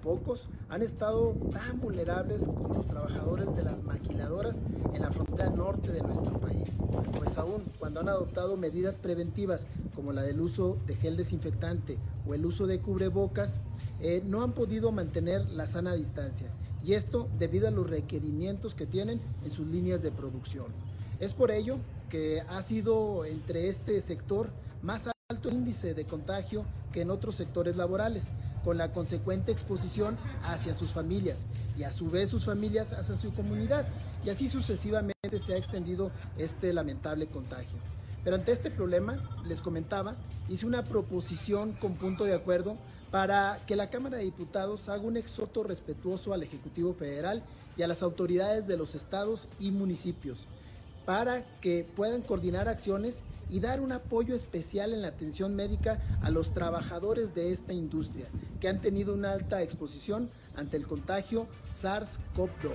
Pocos han estado tan vulnerables como los trabajadores de las maquiladoras en la frontera norte de nuestro país, pues aún cuando han adoptado medidas preventivas como la del uso de gel desinfectante o el uso de cubrebocas, eh, no han podido mantener la sana distancia y esto debido a los requerimientos que tienen en sus líneas de producción. Es por ello que ha sido entre este sector más alto índice de contagio que en otros sectores laborales, con la consecuente exposición hacia sus familias y a su vez sus familias hacia su comunidad. Y así sucesivamente se ha extendido este lamentable contagio. Pero ante este problema, les comentaba, hice una proposición con punto de acuerdo para que la Cámara de Diputados haga un exhorto respetuoso al Ejecutivo Federal y a las autoridades de los estados y municipios para que puedan coordinar acciones y dar un apoyo especial en la atención médica a los trabajadores de esta industria que han tenido una alta exposición ante el contagio SARS-CoV-2.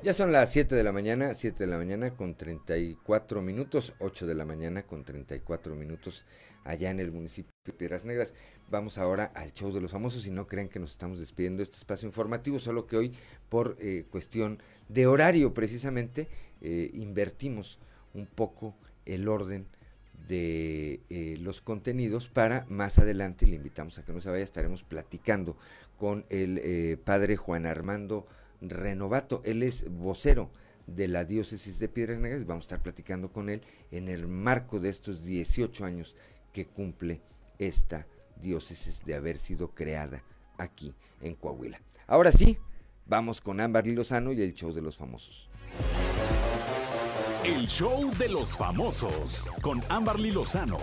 Ya son las 7 de la mañana, 7 de la mañana con 34 minutos, 8 de la mañana con 34 minutos allá en el municipio de Piedras Negras. Vamos ahora al show de los famosos y no crean que nos estamos despidiendo de este espacio informativo, solo que hoy por eh, cuestión de horario precisamente eh, invertimos un poco el orden de eh, los contenidos para más adelante, le invitamos a que no se vaya, estaremos platicando con el padre Juan Armando Renovato. Él es vocero de la diócesis de Piedras Negras. Vamos a estar platicando con él en el marco de estos 18 años que cumple esta diócesis de haber sido creada aquí en Coahuila. Ahora sí, vamos con Ámbar Lozano y el show de los famosos. El show de los famosos con Ámbar Lozano.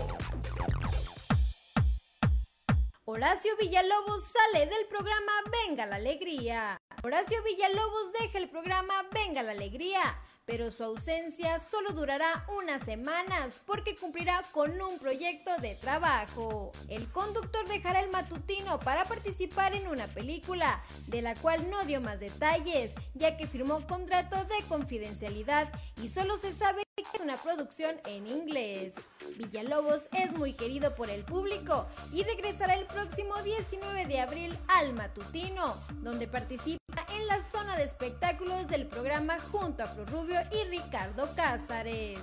Horacio Villalobos sale del programa Venga la Alegría. Horacio Villalobos deja el programa Venga la Alegría, pero su ausencia solo durará unas semanas porque cumplirá con un proyecto de trabajo. El conductor dejará el matutino para participar en una película, de la cual no dio más detalles, ya que firmó contrato de confidencialidad y solo se sabe es una producción en inglés. Villalobos es muy querido por el público y regresará el próximo 19 de abril al Matutino, donde participa en la zona de espectáculos del programa junto a Rubio y Ricardo Cázares.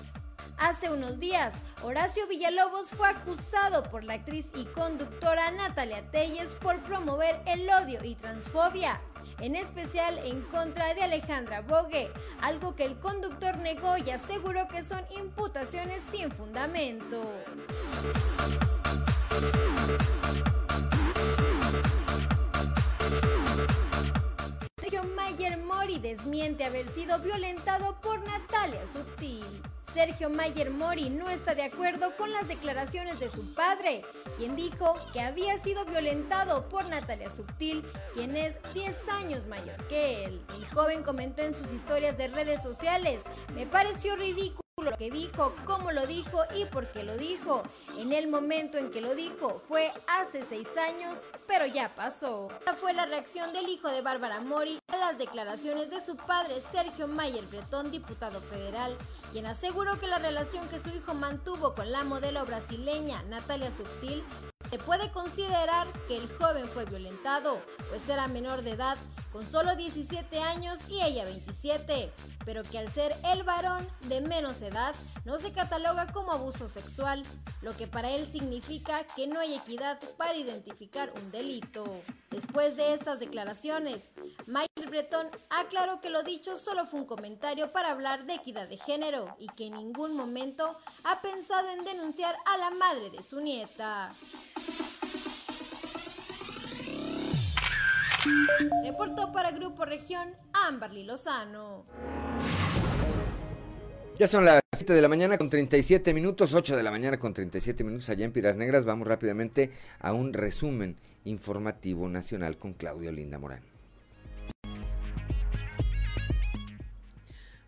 Hace unos días, Horacio Villalobos fue acusado por la actriz y conductora Natalia Telles por promover el odio y transfobia, en especial en contra de Alejandra Bogue, algo que el conductor negó y aseguró que son imputaciones sin fundamento. Mayer Mori desmiente haber sido violentado por Natalia Subtil. Sergio Mayer Mori no está de acuerdo con las declaraciones de su padre, quien dijo que había sido violentado por Natalia Subtil, quien es 10 años mayor que él. El joven comentó en sus historias de redes sociales, me pareció ridículo lo que dijo, cómo lo dijo y por qué lo dijo. En el momento en que lo dijo fue hace seis años, pero ya pasó. Esta fue la reacción del hijo de Bárbara Mori a las declaraciones de su padre Sergio Mayer Bretón, diputado federal, quien aseguró que la relación que su hijo mantuvo con la modelo brasileña Natalia Subtil se puede considerar que el joven fue violentado, pues era menor de edad, con solo 17 años y ella 27, pero que al ser el varón de menos edad no se cataloga como abuso sexual, lo que para él significa que no hay equidad para identificar un delito. Después de estas declaraciones, Michael Breton aclaró que lo dicho solo fue un comentario para hablar de equidad de género y que en ningún momento ha pensado en denunciar a la madre de su nieta. Reportó para Grupo Región Amberly Lozano. Ya son las 7 de la mañana con 37 minutos, 8 de la mañana con 37 minutos allá en Piras Negras. Vamos rápidamente a un resumen informativo nacional con Claudio Linda Morán.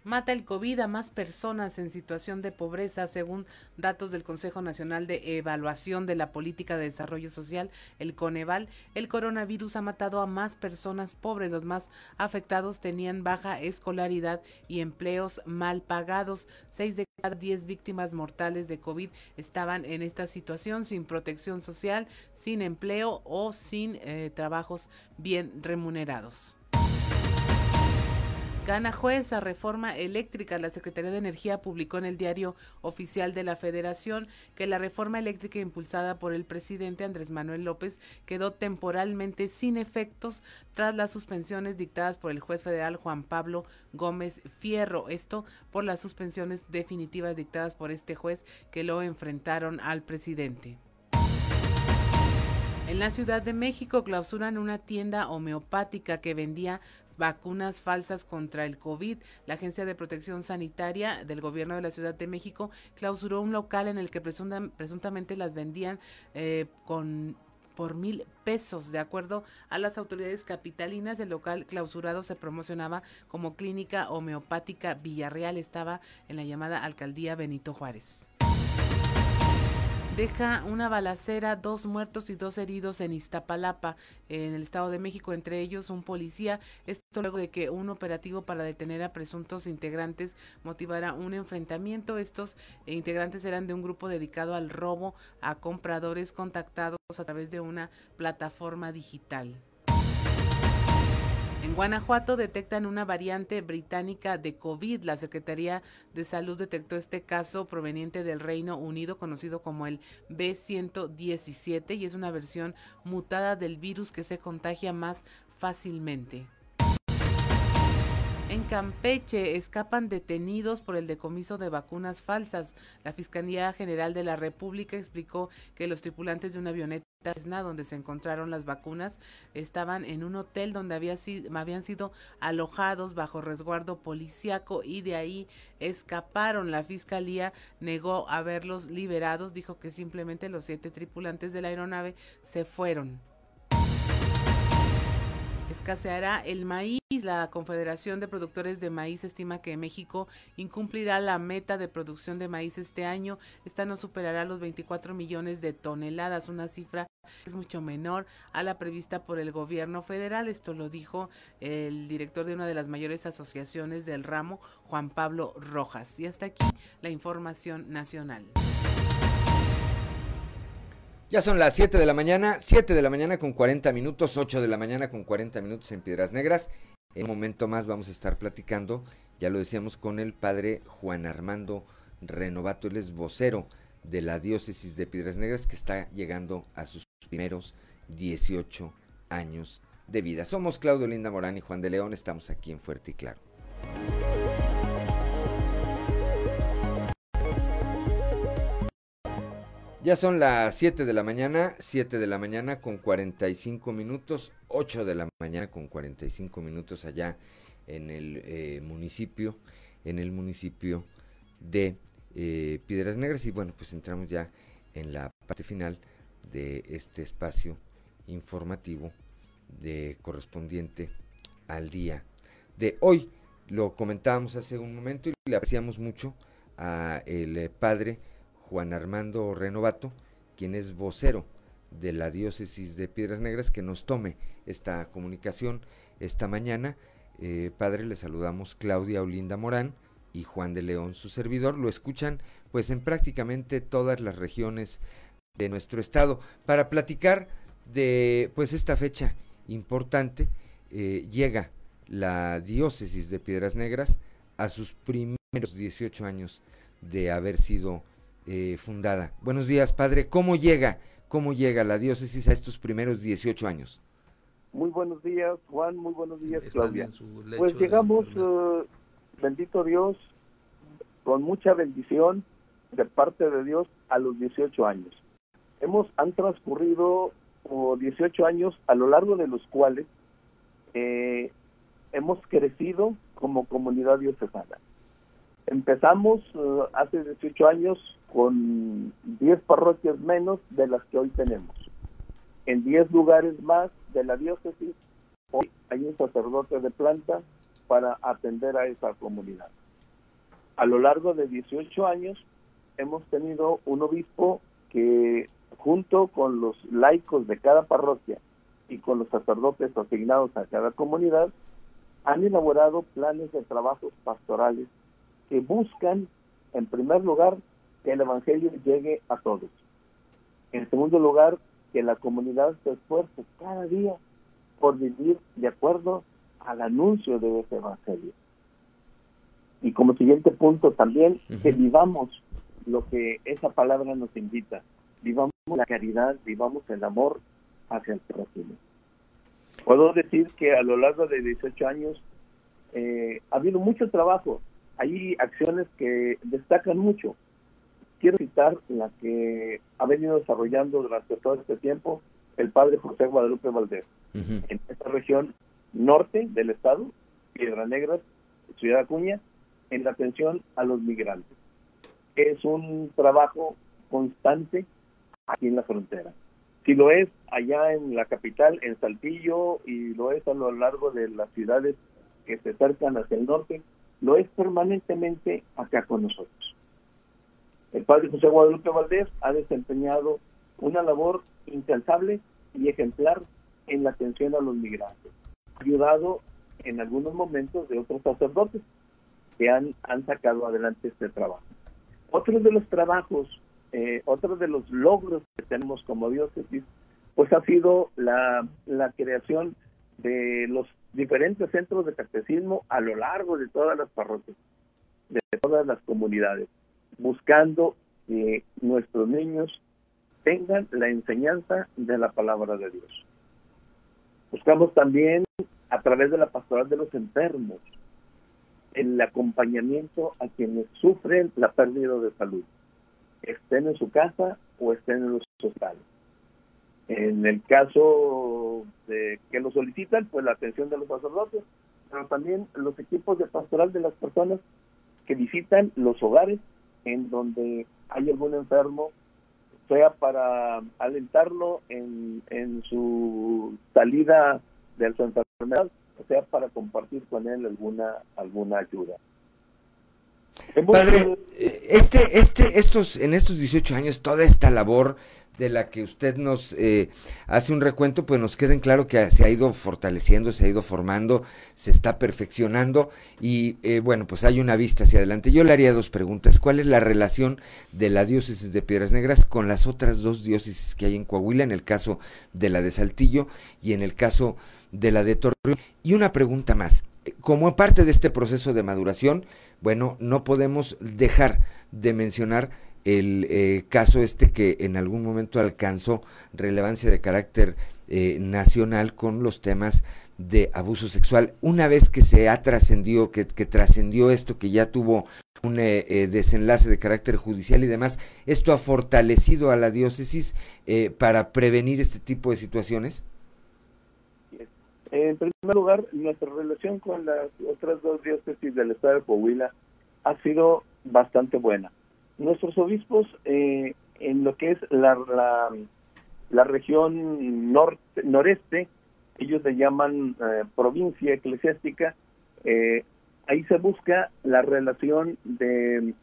Mata el COVID a más personas en situación de pobreza, según datos del Consejo Nacional de Evaluación de la Política de Desarrollo Social, el Coneval. El coronavirus ha matado a más personas pobres. Los más afectados tenían baja escolaridad y empleos mal pagados. Seis de cada diez víctimas mortales de COVID estaban en esta situación, sin protección social, sin empleo o sin eh, trabajos bien remunerados. Gana juez a reforma eléctrica. La Secretaría de Energía publicó en el diario oficial de la Federación que la reforma eléctrica impulsada por el presidente Andrés Manuel López quedó temporalmente sin efectos tras las suspensiones dictadas por el juez federal Juan Pablo Gómez Fierro. Esto por las suspensiones definitivas dictadas por este juez que lo enfrentaron al presidente. En la Ciudad de México clausuran una tienda homeopática que vendía vacunas falsas contra el COVID. La Agencia de Protección Sanitaria del Gobierno de la Ciudad de México clausuró un local en el que presuntamente las vendían eh, con por mil pesos. De acuerdo a las autoridades capitalinas, el local clausurado se promocionaba como clínica homeopática Villarreal. Estaba en la llamada alcaldía Benito Juárez deja una balacera, dos muertos y dos heridos en Iztapalapa, en el Estado de México, entre ellos un policía. Esto luego de que un operativo para detener a presuntos integrantes motivara un enfrentamiento. Estos integrantes eran de un grupo dedicado al robo a compradores contactados a través de una plataforma digital. En Guanajuato detectan una variante británica de COVID. La Secretaría de Salud detectó este caso proveniente del Reino Unido, conocido como el B117, y es una versión mutada del virus que se contagia más fácilmente. En Campeche escapan detenidos por el decomiso de vacunas falsas. La Fiscalía General de la República explicó que los tripulantes de una avioneta donde se encontraron las vacunas estaban en un hotel donde había habían sido alojados bajo resguardo policiaco y de ahí escaparon. La fiscalía negó haberlos liberados, dijo que simplemente los siete tripulantes de la aeronave se fueron escaseará el maíz. La Confederación de Productores de Maíz estima que México incumplirá la meta de producción de maíz este año. Esta no superará los 24 millones de toneladas, una cifra que es mucho menor a la prevista por el gobierno federal. Esto lo dijo el director de una de las mayores asociaciones del ramo, Juan Pablo Rojas. Y hasta aquí la información nacional. Ya son las 7 de la mañana, 7 de la mañana con 40 minutos, 8 de la mañana con 40 minutos en Piedras Negras. En un momento más vamos a estar platicando, ya lo decíamos, con el padre Juan Armando Renovato, él es vocero de la diócesis de Piedras Negras que está llegando a sus primeros 18 años de vida. Somos Claudio Linda Morán y Juan de León, estamos aquí en Fuerte y Claro. Ya son las 7 de la mañana, 7 de la mañana con 45 minutos, 8 de la mañana con 45 minutos allá en el eh, municipio, en el municipio de eh, Piedras Negras. Y bueno, pues entramos ya en la parte final de este espacio informativo de correspondiente al día de hoy. Lo comentábamos hace un momento y le apreciamos mucho a el padre Juan Armando Renovato, quien es vocero de la diócesis de Piedras Negras, que nos tome esta comunicación esta mañana. Eh, padre, le saludamos Claudia Olinda Morán y Juan de León, su servidor. Lo escuchan pues en prácticamente todas las regiones de nuestro estado. Para platicar de pues esta fecha importante, eh, llega la diócesis de Piedras Negras a sus primeros 18 años de haber sido eh, fundada. Buenos días, padre. ¿Cómo llega, cómo llega la diócesis a estos primeros 18 años? Muy buenos días, Juan. Muy buenos días, Claudia. Pues llegamos, eh, bendito Dios, con mucha bendición de parte de Dios a los 18 años. Hemos, han transcurrido 18 años a lo largo de los cuales eh, hemos crecido como comunidad diocesana. Empezamos hace 18 años con 10 parroquias menos de las que hoy tenemos. En 10 lugares más de la diócesis, hoy hay un sacerdote de planta para atender a esa comunidad. A lo largo de 18 años hemos tenido un obispo que junto con los laicos de cada parroquia y con los sacerdotes asignados a cada comunidad, han elaborado planes de trabajos pastorales que buscan, en primer lugar, que el Evangelio llegue a todos. En segundo lugar, que la comunidad se esfuerce cada día por vivir de acuerdo al anuncio de ese Evangelio. Y como siguiente punto también, que vivamos lo que esa palabra nos invita. Vivamos la caridad, vivamos el amor hacia el prójimo. Puedo decir que a lo largo de 18 años eh, ha habido mucho trabajo. Hay acciones que destacan mucho quiero citar la que ha venido desarrollando durante todo este tiempo el padre José Guadalupe Valdés. En esta región norte del estado, Piedra Negra, Ciudad Acuña, en la atención a los migrantes. Es un trabajo constante aquí en la frontera. Si lo es allá en la capital, en Saltillo, y lo es a lo largo de las ciudades que se acercan hacia el norte, lo es permanentemente acá con nosotros. El padre José Guadalupe Valdés ha desempeñado una labor incansable y ejemplar en la atención a los migrantes. Ayudado en algunos momentos de otros sacerdotes que han, han sacado adelante este trabajo. Otro de los trabajos, eh, otro de los logros que tenemos como diócesis, pues ha sido la, la creación de los diferentes centros de catecismo a lo largo de todas las parroquias, de todas las comunidades buscando que nuestros niños tengan la enseñanza de la palabra de Dios. Buscamos también a través de la pastoral de los enfermos el acompañamiento a quienes sufren la pérdida de salud, estén en su casa o estén en los hospitales. En el caso de que lo solicitan, pues la atención de los sacerdotes, pero también los equipos de pastoral de las personas que visitan los hogares en donde hay algún enfermo, sea para alentarlo en, en su salida de su enfermedad sea, para compartir con él alguna, alguna ayuda. Padre, eh, este, este, estos, en estos 18 años, toda esta labor de la que usted nos eh, hace un recuento, pues nos queda en claro que se ha ido fortaleciendo, se ha ido formando, se está perfeccionando y eh, bueno, pues hay una vista hacia adelante. Yo le haría dos preguntas. ¿Cuál es la relación de la diócesis de Piedras Negras con las otras dos diócesis que hay en Coahuila, en el caso de la de Saltillo y en el caso de la de Torreón? Y una pregunta más. Como parte de este proceso de maduración, bueno, no podemos dejar de mencionar el eh, caso este que en algún momento alcanzó relevancia de carácter eh, nacional con los temas de abuso sexual. Una vez que se ha trascendido, que, trascendió esto, que ya tuvo un eh, desenlace de carácter judicial y demás, ¿esto ha fortalecido a la diócesis para prevenir este tipo de situaciones? En primer lugar, nuestra relación con las otras dos diócesis del estado de Coahuila ha sido bastante buena nuestros obispos eh, en lo que es la, la, región norte, noreste, ellos le llaman eh, provincia eclesiástica, eh, ahí se busca la relación de,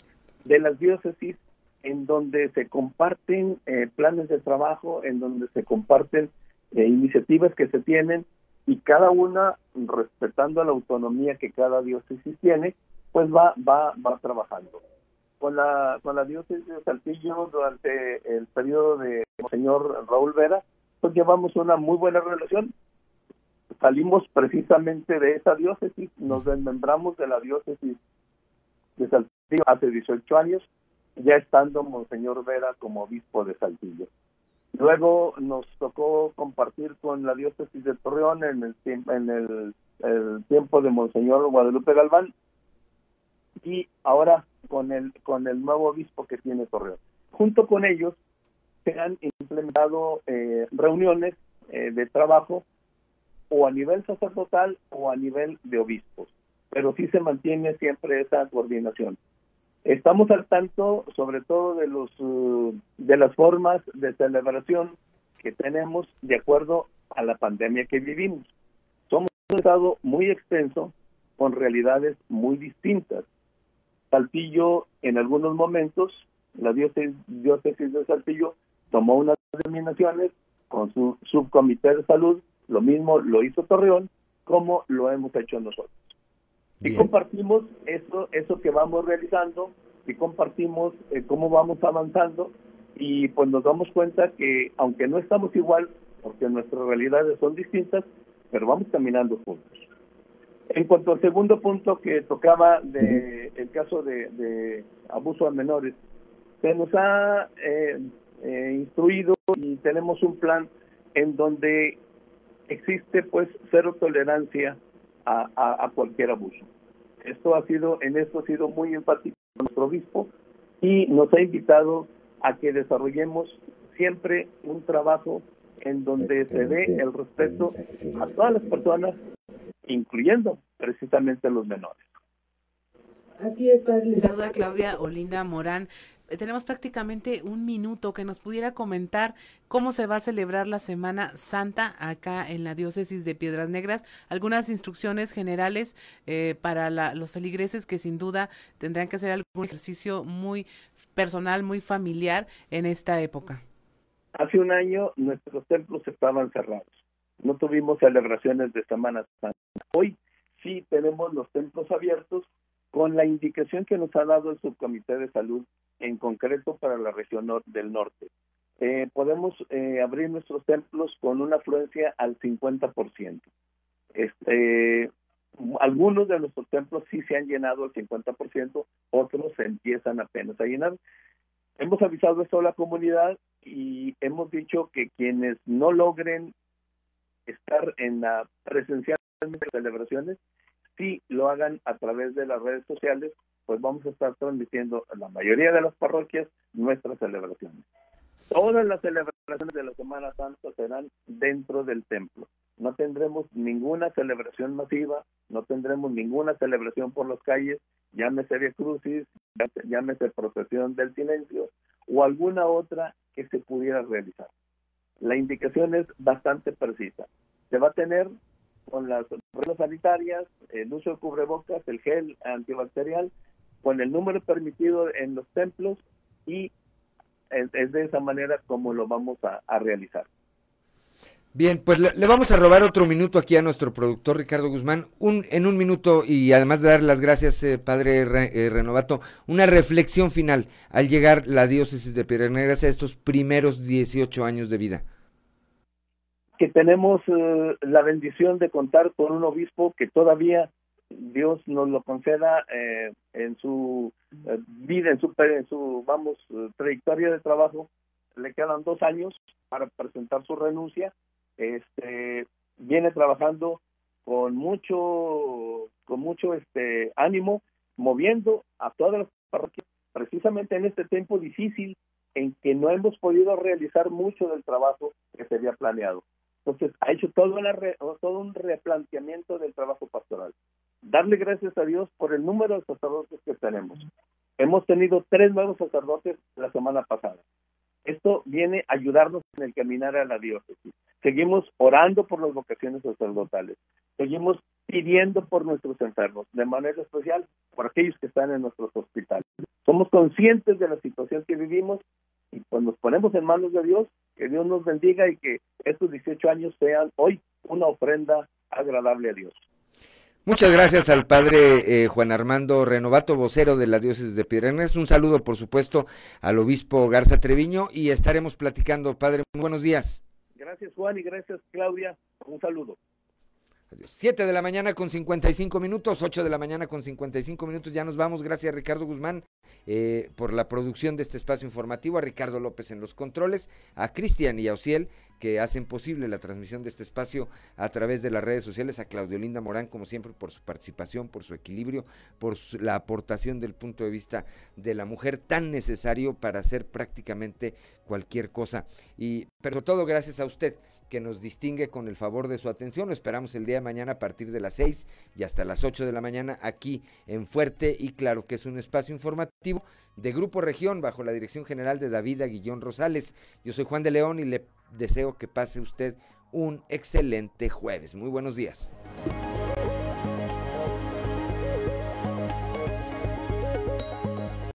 de las diócesis en donde se comparten planes de trabajo, en donde se comparten iniciativas que se tienen y cada una respetando la autonomía que cada diócesis tiene, pues va va va trabajando con la, con la diócesis de Saltillo durante el periodo de señor Raúl Vera, pues llevamos una muy buena relación. Salimos precisamente de esa diócesis, nos desmembramos de la diócesis de Saltillo hace 18 años, ya estando Monseñor Vera como obispo de Saltillo. Luego nos tocó compartir con la diócesis de Torreón en el, en el, el tiempo de Monseñor Guadalupe Galván y ahora con el, con el nuevo obispo que tiene Torreón. Junto con ellos se han implementado eh, reuniones eh, de trabajo o a nivel sacerdotal o a nivel de obispos, pero sí se mantiene siempre esa coordinación. Estamos al tanto, sobre todo de los uh, de las formas de celebración que tenemos de acuerdo a la pandemia que vivimos. Somos un estado muy extenso con realidades muy distintas. Saltillo en algunos momentos, la diócesis, de Saltillo tomó unas determinaciones con su subcomité de salud, lo mismo lo hizo Torreón, como lo hemos hecho nosotros. Y compartimos eso, eso que vamos realizando, y compartimos eh, cómo vamos avanzando, y pues nos damos cuenta que aunque no estamos igual, porque nuestras realidades son distintas, pero vamos caminando juntos. En cuanto al segundo punto que tocaba de el caso de, abuso a menores, se nos ha eh, eh, instruido y tenemos un plan en donde existe pues cero tolerancia a, cualquier abuso. Esto ha sido, en esto ha sido muy enfático nuestro obispo y nos ha invitado a que desarrollemos siempre un trabajo en donde se dé el respeto a todas las personas incluyendo precisamente los menores. Así es, padre. Le saluda Claudia Olinda Morán. Eh, tenemos prácticamente un minuto que nos pudiera comentar cómo se va a celebrar la Semana Santa acá en la diócesis de Piedras Negras. Algunas instrucciones generales eh, para los feligreses que sin duda tendrán que hacer algún ejercicio muy personal, muy familiar en esta época. Hace un año nuestros templos estaban cerrados no tuvimos celebraciones de Semana Santa. Hoy sí tenemos los templos abiertos con la indicación que nos ha dado el Subcomité de Salud, en concreto para la región del norte. Eh, podemos eh, abrir nuestros templos con una afluencia al 50%. Este, algunos de nuestros templos sí se han llenado al 50%, otros empiezan apenas a llenar. Hemos avisado esto a la comunidad y hemos dicho que quienes no logren estar en la presencial celebraciones, si lo hagan a través de las redes sociales, pues vamos a estar transmitiendo a la mayoría de las parroquias nuestras celebraciones. Todas las celebraciones de la Semana Santa serán dentro del templo. No tendremos ninguna celebración masiva, no tendremos ninguna celebración por las calles, llámese Via Crucis, llámese Procesión del Silencio o alguna otra que se pudiera realizar. La indicación es bastante precisa. Se va a tener con las reglas sanitarias, el uso de cubrebocas, el gel antibacterial, con el número permitido en los templos y es, de esa manera como lo vamos a, realizar. Bien, pues le, vamos a robar otro minuto aquí a nuestro productor Ricardo Guzmán, un, en un minuto y además de darle las gracias, eh, padre eh, Renovato, una reflexión final al llegar la diócesis de Piedras Negras a estos primeros 18 años de vida que tenemos eh, la bendición de contar con un obispo que todavía Dios nos lo conceda eh, en su vida, en su, en su, vamos, trayectoria de trabajo. Le quedan dos años para presentar su renuncia. Este, viene trabajando con mucho, con mucho este ánimo, moviendo a todas las parroquias, precisamente en este tiempo difícil en que no hemos podido realizar mucho del trabajo que se había planeado. Entonces, ha hecho todo, todo un replanteamiento del trabajo pastoral. Darle gracias a Dios por el número de sacerdotes que tenemos. Hemos tenido tres nuevos sacerdotes la semana pasada. Esto viene a ayudarnos en el caminar a la diócesis. Seguimos orando por las vocaciones sacerdotales. Seguimos pidiendo por nuestros enfermos, de manera especial por aquellos que están en nuestros hospitales. Somos conscientes de la situación que vivimos y pues nos ponemos en manos de Dios, que Dios nos bendiga y que estos 18 años sean hoy una ofrenda agradable a Dios. Muchas gracias al padre eh, Juan Armando Renovato, vocero de la diócesis de Piedras. Un saludo, por supuesto, al obispo Garza Treviño y estaremos platicando. Padre, muy buenos días. Gracias, Juan, y gracias, Claudia. Un saludo. Adiós. 7 de la mañana con 55 minutos, 8 de la mañana con 55 minutos. Ya nos vamos. Gracias, Ricardo Guzmán. Eh, por la producción de este espacio informativo, a Ricardo López en los controles, a Cristian y a Ociel que hacen posible la transmisión de este espacio a través de las redes sociales, a Claudio Linda Morán, como siempre, por su participación, por su equilibrio, por la aportación del punto de vista de la mujer tan necesario para hacer prácticamente cualquier cosa. Y, pero todo gracias a usted que nos distingue con el favor de su atención. Lo esperamos el día de mañana a partir de las 6 y hasta las 8 de la mañana aquí en Fuerte y Claro, que es un espacio informativo de Grupo Región bajo la dirección general de David Aguillón Rosales. Yo soy Juan de León y le deseo que pase usted un excelente jueves. Muy buenos días.